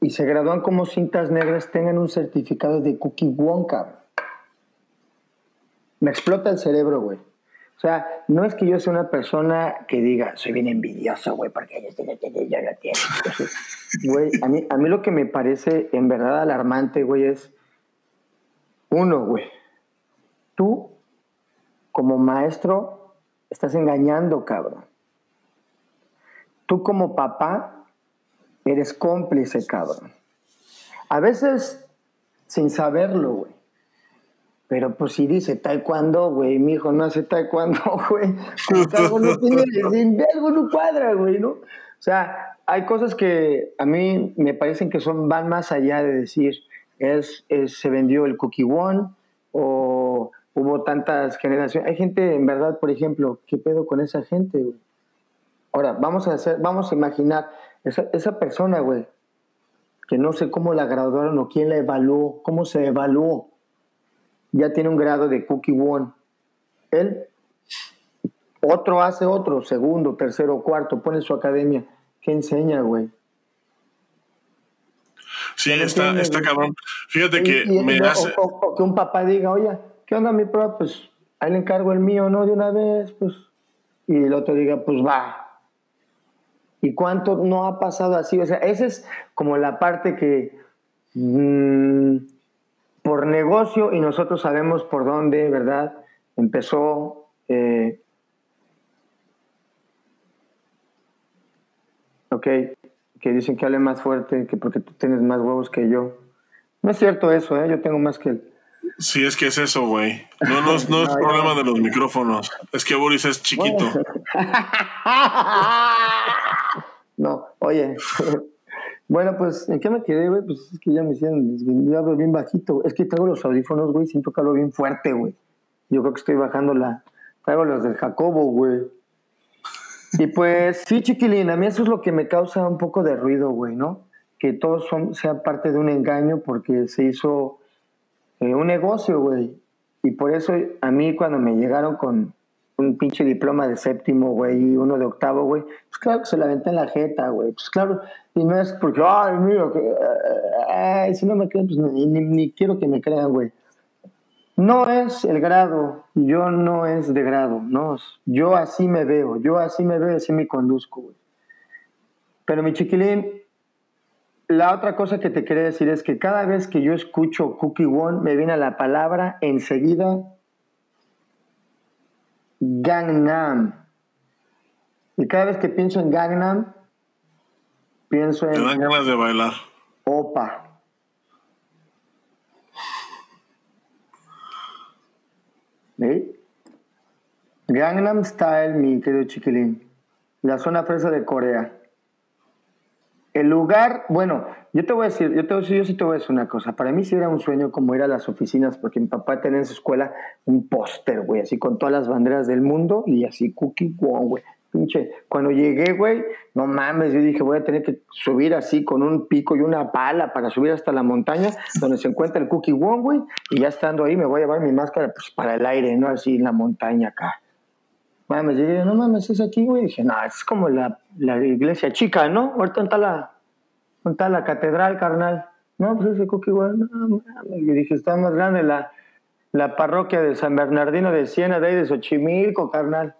y se gradúan como cintas negras, tengan un certificado de Cookie Wonka. Me explota el cerebro, güey. O sea, no es que yo sea una persona que diga, soy bien envidioso, güey, porque ellos tienen, yo no tienen. Güey, a mí, a mí lo que me parece en verdad alarmante, güey, es, uno, güey, tú, como maestro, estás engañando, cabrón. Tú como papá, eres cómplice, cabrón. A veces, sin saberlo, güey. Pero pues si dice taekwondo, güey, mi hijo no hace taekwondo, güey. Que algo no tiene, algo no cuadra, güey, ¿no? O sea, hay cosas que a mí me parecen que son, van más allá de decir, es, es- se vendió el Cookie One o hubo tantas generaciones. Hay gente, en verdad, por ejemplo, ¿qué pedo con esa gente, güey? Ahora, vamos a hacer, vamos a imaginar, esa, esa persona, güey, que no sé cómo la graduaron o quién la evaluó, cómo se evaluó, ya tiene un grado de Cookie One. Él, otro hace otro, segundo, tercero, cuarto, pone su academia. ¿Qué enseña, güey? Sí, está, está cabrón. Fíjate Y- que y- me y no, hace. o, o- o que un papá diga, oye, ¿qué onda mi pro? Pues ahí le encargo el mío, ¿no? De una vez, pues. Y el otro diga, pues va. ¿Y cuánto no ha pasado así? O sea, esa es como la parte que mm, por negocio y nosotros sabemos por dónde, ¿verdad? Empezó. Eh, ok, que dicen que hable más fuerte, que porque tú tienes más huevos que yo. No es cierto eso, ¿eh? Yo tengo más que él. Sí, es que es eso, güey. No, no, no, es problema de los micrófonos. Es que Boris es chiquito. no, oye. bueno, pues, ¿en qué me quedé, güey? Pues es que ya me hicieron. Yo hablo bien bajito. Es que traigo los audífonos, güey, siento que hablo bien fuerte, güey. Yo creo que estoy bajando la. Traigo los del Jacobo, güey. Y pues, sí, chiquilín, a mí eso es lo que me causa un poco de ruido, güey, ¿no? Que todos son, sean parte de un engaño porque se hizo eh, un negocio, güey. Y por eso a mí cuando me llegaron con un pinche diploma de séptimo, güey, y uno de octavo, güey, pues claro que se la aventé en la jeta, güey. Pues claro, y no es porque, ay, mira, que, ay, si no me creen, pues ni, quiero que me crean, güey. No es el grado, yo no es de grado, no. Yo así me veo, yo así me veo así me conduzco, güey. Pero mi chiquilín, la otra cosa que te quería decir es que cada vez que yo escucho Cookie One, me viene la palabra enseguida Gangnam. Y cada vez que pienso en Gangnam, pienso en. Te dan ganas de bailar. Opa. ¿Sí? Gangnam Style, mi querido chiquilín. La zona fresa de Corea. El lugar, bueno, yo te voy a decir, yo, te, yo sí te voy a decir una cosa. Para mí sí era un sueño como ir a las oficinas, porque mi papá tenía en su escuela un póster, güey, así con todas las banderas del mundo y así cookie one, güey. Pinche, cuando llegué, güey, no mames, yo dije, voy a tener que subir así con un pico y una pala para subir hasta la montaña donde se encuentra el Cookie One, güey, y ya estando ahí me voy a llevar mi máscara pues, para el aire, ¿no? Así en la montaña acá. Mames, llegué, no mames, es aquí, güey. Dije, no, es como la, la iglesia chica, ¿no? Ahorita está la, está la catedral, carnal. No, pues ese coque igual, no, mames. Y dije, está más grande la, la parroquia de San Bernardino de Siena, de ahí de Xochimilco, carnal.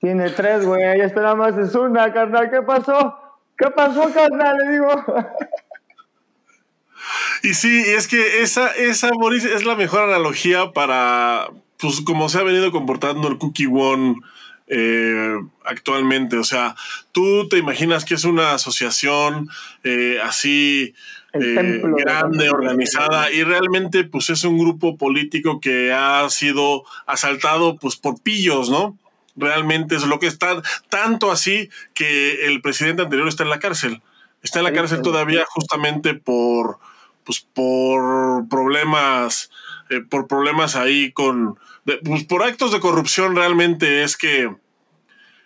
Tiene tres, güey, ya está nada más es una, carnal. ¿Qué pasó? ¿Qué pasó, carnal? Le digo. Y sí, es que esa, esa, Boris, es la mejor analogía para, pues, cómo se ha venido comportando el Cookie One eh, actualmente. O sea, tú te imaginas que es una asociación eh, así eh, grande, organizada, y realmente pues es un grupo político que ha sido asaltado pues por pillos, ¿no? Realmente es lo que está, tanto así que el presidente anterior está en la cárcel. Está en la cárcel todavía justamente por, pues, por problemas, por problemas ahí con, pues por actos de corrupción realmente es que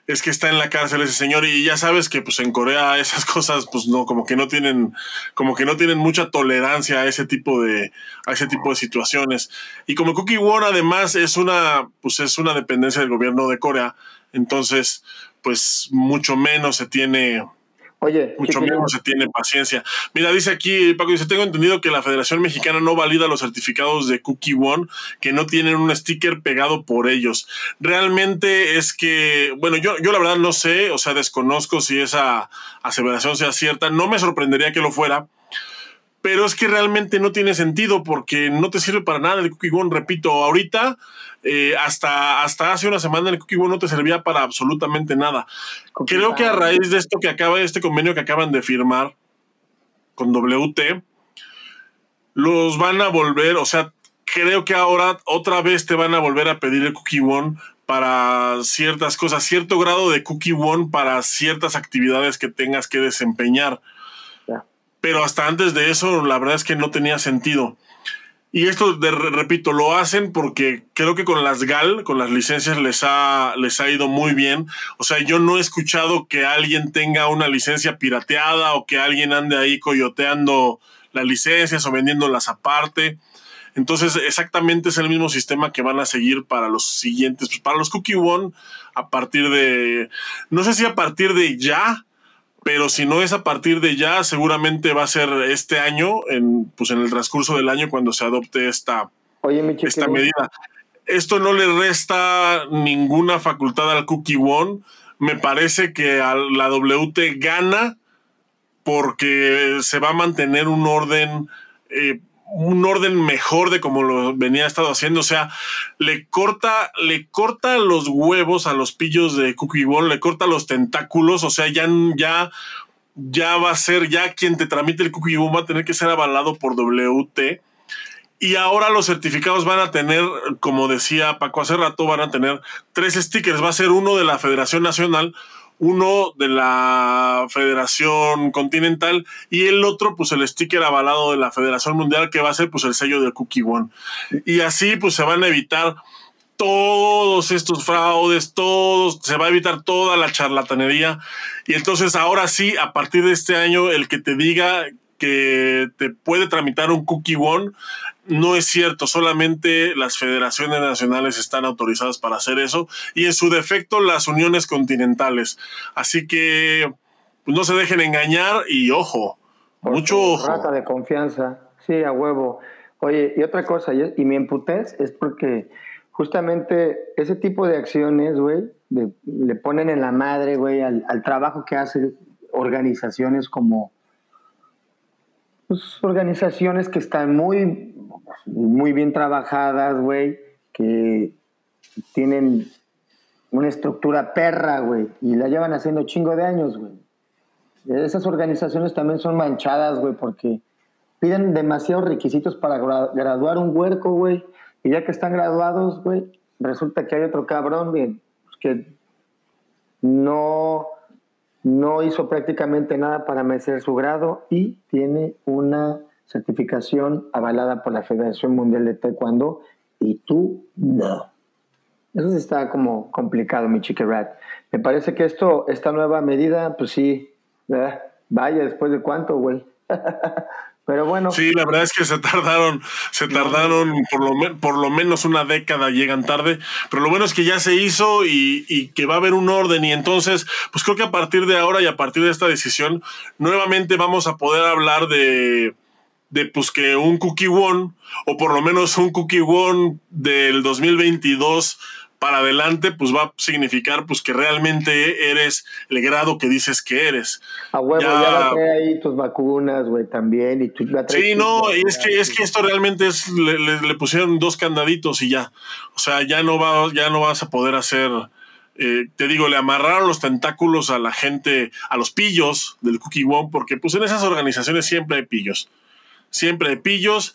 es que está en la cárcel ese señor y ya sabes que pues en Corea esas cosas pues no como que no tienen como que no tienen mucha tolerancia a ese tipo de a ese tipo de situaciones. Y como Cookie One además es una pues es una dependencia del gobierno de Corea entonces pues mucho menos se tiene Oye, mucho menos se tiene paciencia. Mira, dice aquí, Paco, dice, tengo entendido que la Federación Mexicana no valida los certificados de Cookie One que no tienen un sticker pegado por ellos. Realmente es que, bueno, yo, yo la verdad no sé, o sea, desconozco si esa aseveración sea cierta. No me sorprendería que lo fuera, pero es que realmente no tiene sentido porque no te sirve para nada el Cookie One. Repito, ahorita eh, hasta, hasta hace una semana el Cookie One no te servía para absolutamente nada. Creo que a raíz de esto que acaba, este convenio que acaban de firmar con WT, los van a volver, o sea, creo que ahora otra vez te van a volver a pedir el Cookie One para ciertas cosas, cierto grado de Cookie One para ciertas actividades que tengas que desempeñar. Pero hasta antes de eso, la verdad es que no tenía sentido. Y esto, de, repito, lo hacen porque creo que con las GAL, con las licencias, les ha, les ha ido muy bien. O sea, yo no he escuchado que alguien tenga una licencia pirateada o que alguien ande ahí coyoteando las licencias o vendiéndolas aparte. Entonces, exactamente es el mismo sistema que van a seguir para los siguientes, pues, para los Cookie One, a partir de, no sé si a partir de ya, pero si no es a partir de ya, seguramente va a ser este año, en, pues en el transcurso del año, cuando se adopte esta, esta medida. Esto no le resta ninguna facultad al Cookie One. Me parece que la WT gana porque se va a mantener un orden eh, un orden mejor de como lo venía estado haciendo. O sea, le corta, le corta los huevos a los pillos de Cookie Ball, le corta los tentáculos. O sea, ya, ya, ya va a ser, ya quien te tramite el Cookie Ball va a tener que ser avalado por WT. Y ahora los certificados van a tener, como decía Paco hace rato, van a tener tres stickers. Va a ser uno de la Federación Nacional, uno de la Federación Continental y el otro, pues el sticker avalado de la Federación Mundial, que va a ser pues el sello de Cookie One. Y así pues se van a evitar todos estos fraudes, todos, se va a evitar toda la charlatanería. Y entonces ahora sí, a partir de este año, el que te diga que te puede tramitar un Cookie One no es cierto, solamente las federaciones nacionales están autorizadas para hacer eso y en su defecto las uniones continentales. Así que pues, no se dejen engañar y ojo, mucho ojo. Rata de confianza, sí, a huevo. Oye, y otra cosa, y mi emputez es porque justamente ese tipo de acciones, güey, le ponen en la madre, güey, al, al trabajo que hacen organizaciones como pues, organizaciones que están muy, muy bien trabajadas, güey, que tienen una estructura perra, güey, y la llevan haciendo chingo de años, güey. Esas organizaciones también son manchadas, güey, porque piden demasiados requisitos para graduar un huerco, güey, y ya que están graduados, güey, resulta que hay otro cabrón, güey, que no no hizo prácticamente nada para merecer su grado y tiene una certificación avalada por la Federación Mundial de Taekwondo y tú no. Eso está como complicado, mi chique rat. Me parece que esto, esta nueva medida, pues sí, vaya, después de cuánto, güey. Pero bueno. Sí, la verdad es que se tardaron, se tardaron por lo, por lo menos una década, llegan tarde, pero lo bueno es que ya se hizo y, y, que va a haber un orden. Y entonces, pues creo que a partir de ahora y a partir de esta decisión, nuevamente vamos a poder hablar de, de pues que un Cookie One, o por lo menos un Cookie One del 2022 para adelante, pues va a significar pues que realmente eres el grado que dices que eres. A huevo, ya, ya ahí tus vacunas, güey, también. Y tu, sí, no, y es que, es que esto realmente es, le, pusieron dos candaditos y ya. O sea, ya no, va, ya no vas a poder hacer... Eh, te digo, le amarraron los tentáculos a la gente, a los pillos del Cookie One, porque pues en esas organizaciones siempre hay pillos. Siempre hay pillos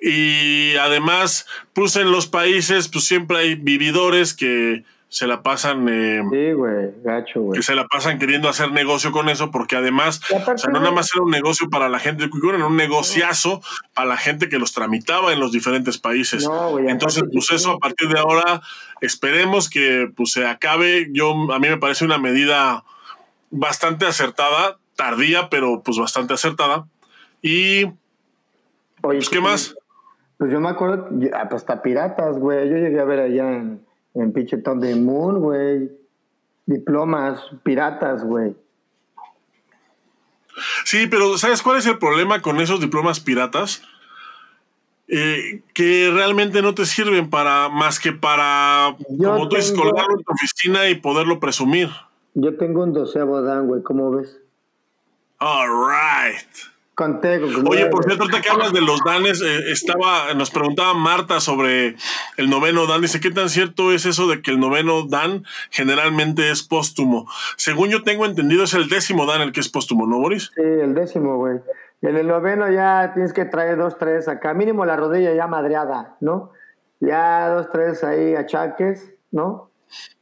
y además, pues en los países, pues siempre hay vividores que se la pasan. Eh, sí, güey, gacho, güey. Que se la pasan queriendo hacer negocio con eso, porque además, o sea, no nada más era un negocio para la gente de Cuicón, era un negociazo para la gente que los tramitaba en los diferentes países. No, Entonces, pues eso a partir de ahora, esperemos que pues se acabe. Yo, a mí me parece una medida bastante acertada, tardía, pero pues bastante acertada. Y, pues, ¿qué más? Pues yo me acuerdo, ah, pues hasta piratas, güey. Yo llegué a ver allá en, en pinche de Moon, güey. Diplomas, piratas, güey. Sí, pero ¿sabes cuál es el problema con esos diplomas piratas? Eh, que realmente no te sirven para más que para, como tú dices, colgarlo en tu oficina y poderlo presumir. Yo tengo un doceavo Dan, güey, ¿cómo ves? All right. Oye, por cierto, ahorita que hablas de los danes, eh, estaba, nos preguntaba Marta sobre el noveno dan. Dice, ¿qué tan cierto es eso de que el noveno dan generalmente es póstumo? Según yo tengo entendido, es el décimo dan el que es póstumo, ¿no, Boris? Sí, el décimo, güey. En el noveno ya tienes que traer dos, tres acá, mínimo la rodilla ya madreada, ¿no? Ya dos, tres ahí achaques, ¿no?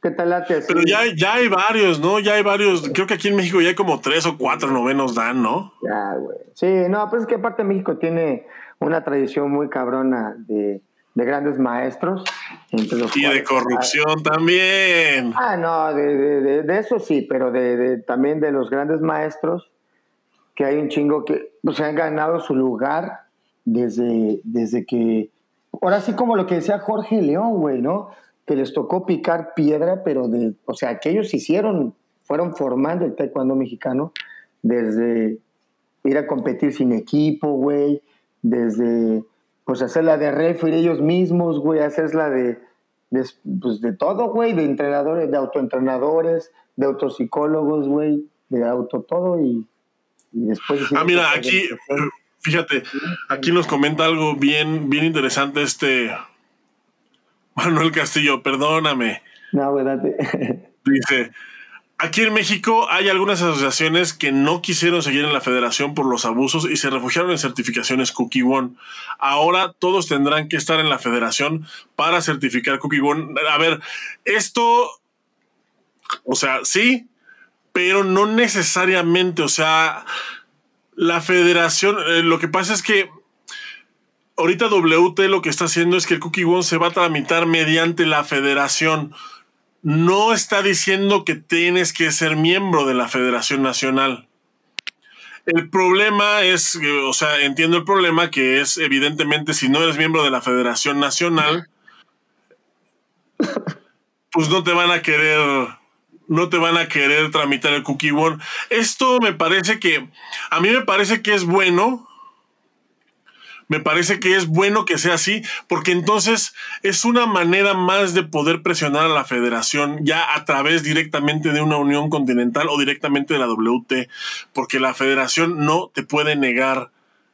¿Qué tal late Pero ya, ya hay varios, ¿no? Ya hay varios. Creo que aquí en México ya hay como tres o cuatro novenos dan, ¿no? Ya, güey. Sí, no, pues es que aparte México tiene una tradición muy cabrona de, grandes maestros. y de corrupción también. Ah, no, de, de, eso sí, pero de, también de los grandes maestros, que hay un chingo que pues, han ganado su lugar desde, desde que. Ahora sí, como lo que decía Jorge León, güey, ¿no? Que les tocó picar piedra, pero de, o sea, que ellos hicieron, fueron formando el taekwondo mexicano desde ir a competir sin equipo, güey, desde pues hacer la de referir ellos mismos, güey, hacer la de, de, pues, de todo, güey, de entrenadores, de autoentrenadores, de autopsicólogos, güey, de auto todo y, después... Ah, mira, aquí Fíjate, aquí nos comenta algo bien, bien interesante este Manuel Castillo, perdóname. No, ¿verdad? Dice, aquí en México hay algunas asociaciones que no quisieron seguir en la federación por los abusos y se refugiaron en certificaciones Cookie One. Ahora todos tendrán que estar en la federación para certificar Cookie One. A ver, esto, o sea, sí, pero no necesariamente, o sea, la federación, eh, lo que pasa es que ahorita WT lo que está haciendo es que el Cookie One se va a tramitar mediante la federación. No está diciendo que tienes que ser miembro de la Federación Nacional. El problema es, o sea, entiendo el problema que es evidentemente si no eres miembro de la Federación Nacional, pues no te van a querer no te van a querer tramitar el Cookie One. Esto me parece que, a mí me parece que es bueno. Me parece que es bueno que sea así, porque entonces es una manera más de poder presionar a la federación ya a través directamente de una unión continental o directamente de la WT, porque la federación no te puede negar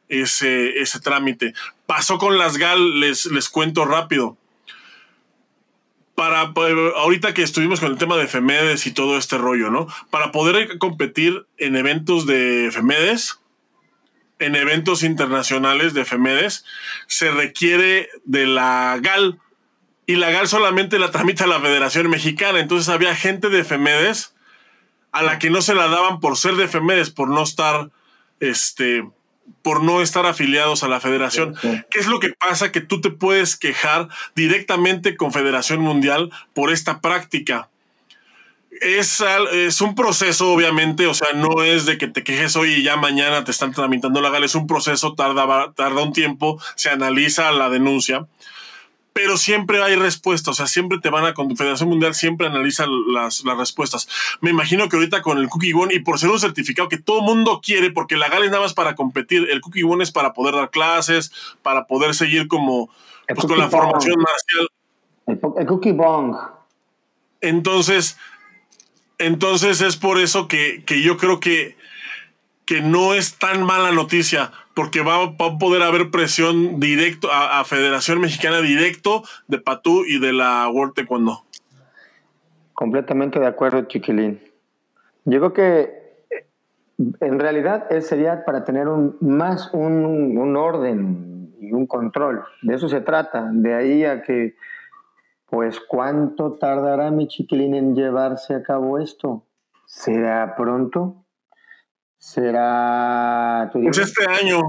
ese, ese trámite. Pasó con las GAL, les, les cuento rápido para ahorita que estuvimos con el tema de Femedes y todo este rollo, ¿no? Para poder competir en eventos de Femedes, en eventos internacionales de Femedes, se requiere de la GAL y la GAL solamente la tramita la Federación Mexicana. Entonces había gente de Femedes a la que no se la daban por ser de Femedes, por no estar este por no estar afiliados a la federación. ¿Qué es lo que pasa? Que tú te puedes quejar directamente con Federación Mundial por esta práctica. Es, es, un proceso, obviamente, o sea, no es de que te quejes hoy y ya mañana te están tramitando la gala, es un proceso, tarda, tarda un tiempo, se analiza la denuncia pero siempre hay respuestas, o sea, siempre te van a, con Federación Mundial siempre analiza las, las respuestas. Me imagino que ahorita con el Cookie One y por ser un certificado que todo mundo quiere, porque la GAL es nada más para competir, el Cookie One es para poder dar clases, para poder seguir como pues, con la formación marcial. El, Cookie Bong. Entonces, entonces es por eso que, que yo creo que, que no es tan mala noticia porque va, a poder haber presión directo a, Federación Mexicana directo de Patú y de la World Taekwondo. Completamente de acuerdo, Chiquilín. Yo creo que en realidad sería para tener un, más un, un orden y un control. De eso se trata. De ahí a que, pues, ¿cuánto tardará mi chiquilín en llevarse a cabo esto? ¿Será pronto? Será. Pues este año.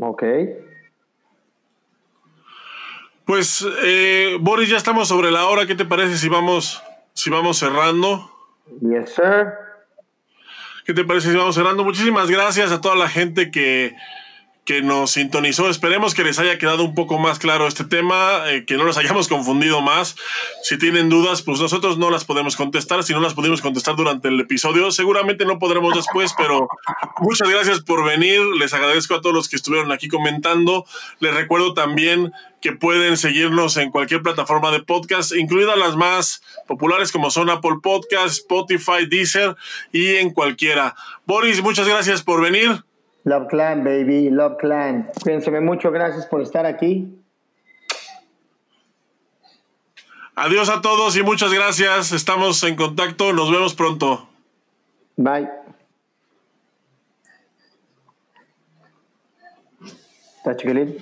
Ok. Pues, eh, Boris, ya estamos sobre la hora. ¿Qué te parece si vamos, si vamos cerrando? Yes, sir. ¿Qué te parece si vamos cerrando? Muchísimas gracias a toda la gente que que nos sintonizó. Esperemos que les haya quedado un poco más claro este tema, eh, que no los hayamos confundido más. Si tienen dudas, pues nosotros no las podemos contestar. Si no las pudimos contestar durante el episodio, seguramente no podremos después, pero muchas gracias por venir. Les agradezco a todos los que estuvieron aquí comentando. Les recuerdo también que pueden seguirnos en cualquier plataforma de podcast, incluidas las más populares como son Apple Podcast, Spotify, Deezer y en cualquiera. Boris, muchas gracias por venir. Love Clan, baby, Love Clan. Cuídense mucho, gracias por estar aquí. Adiós a todos y muchas gracias. Estamos en contacto. Nos vemos pronto. Bye. ¿Está chiquilín?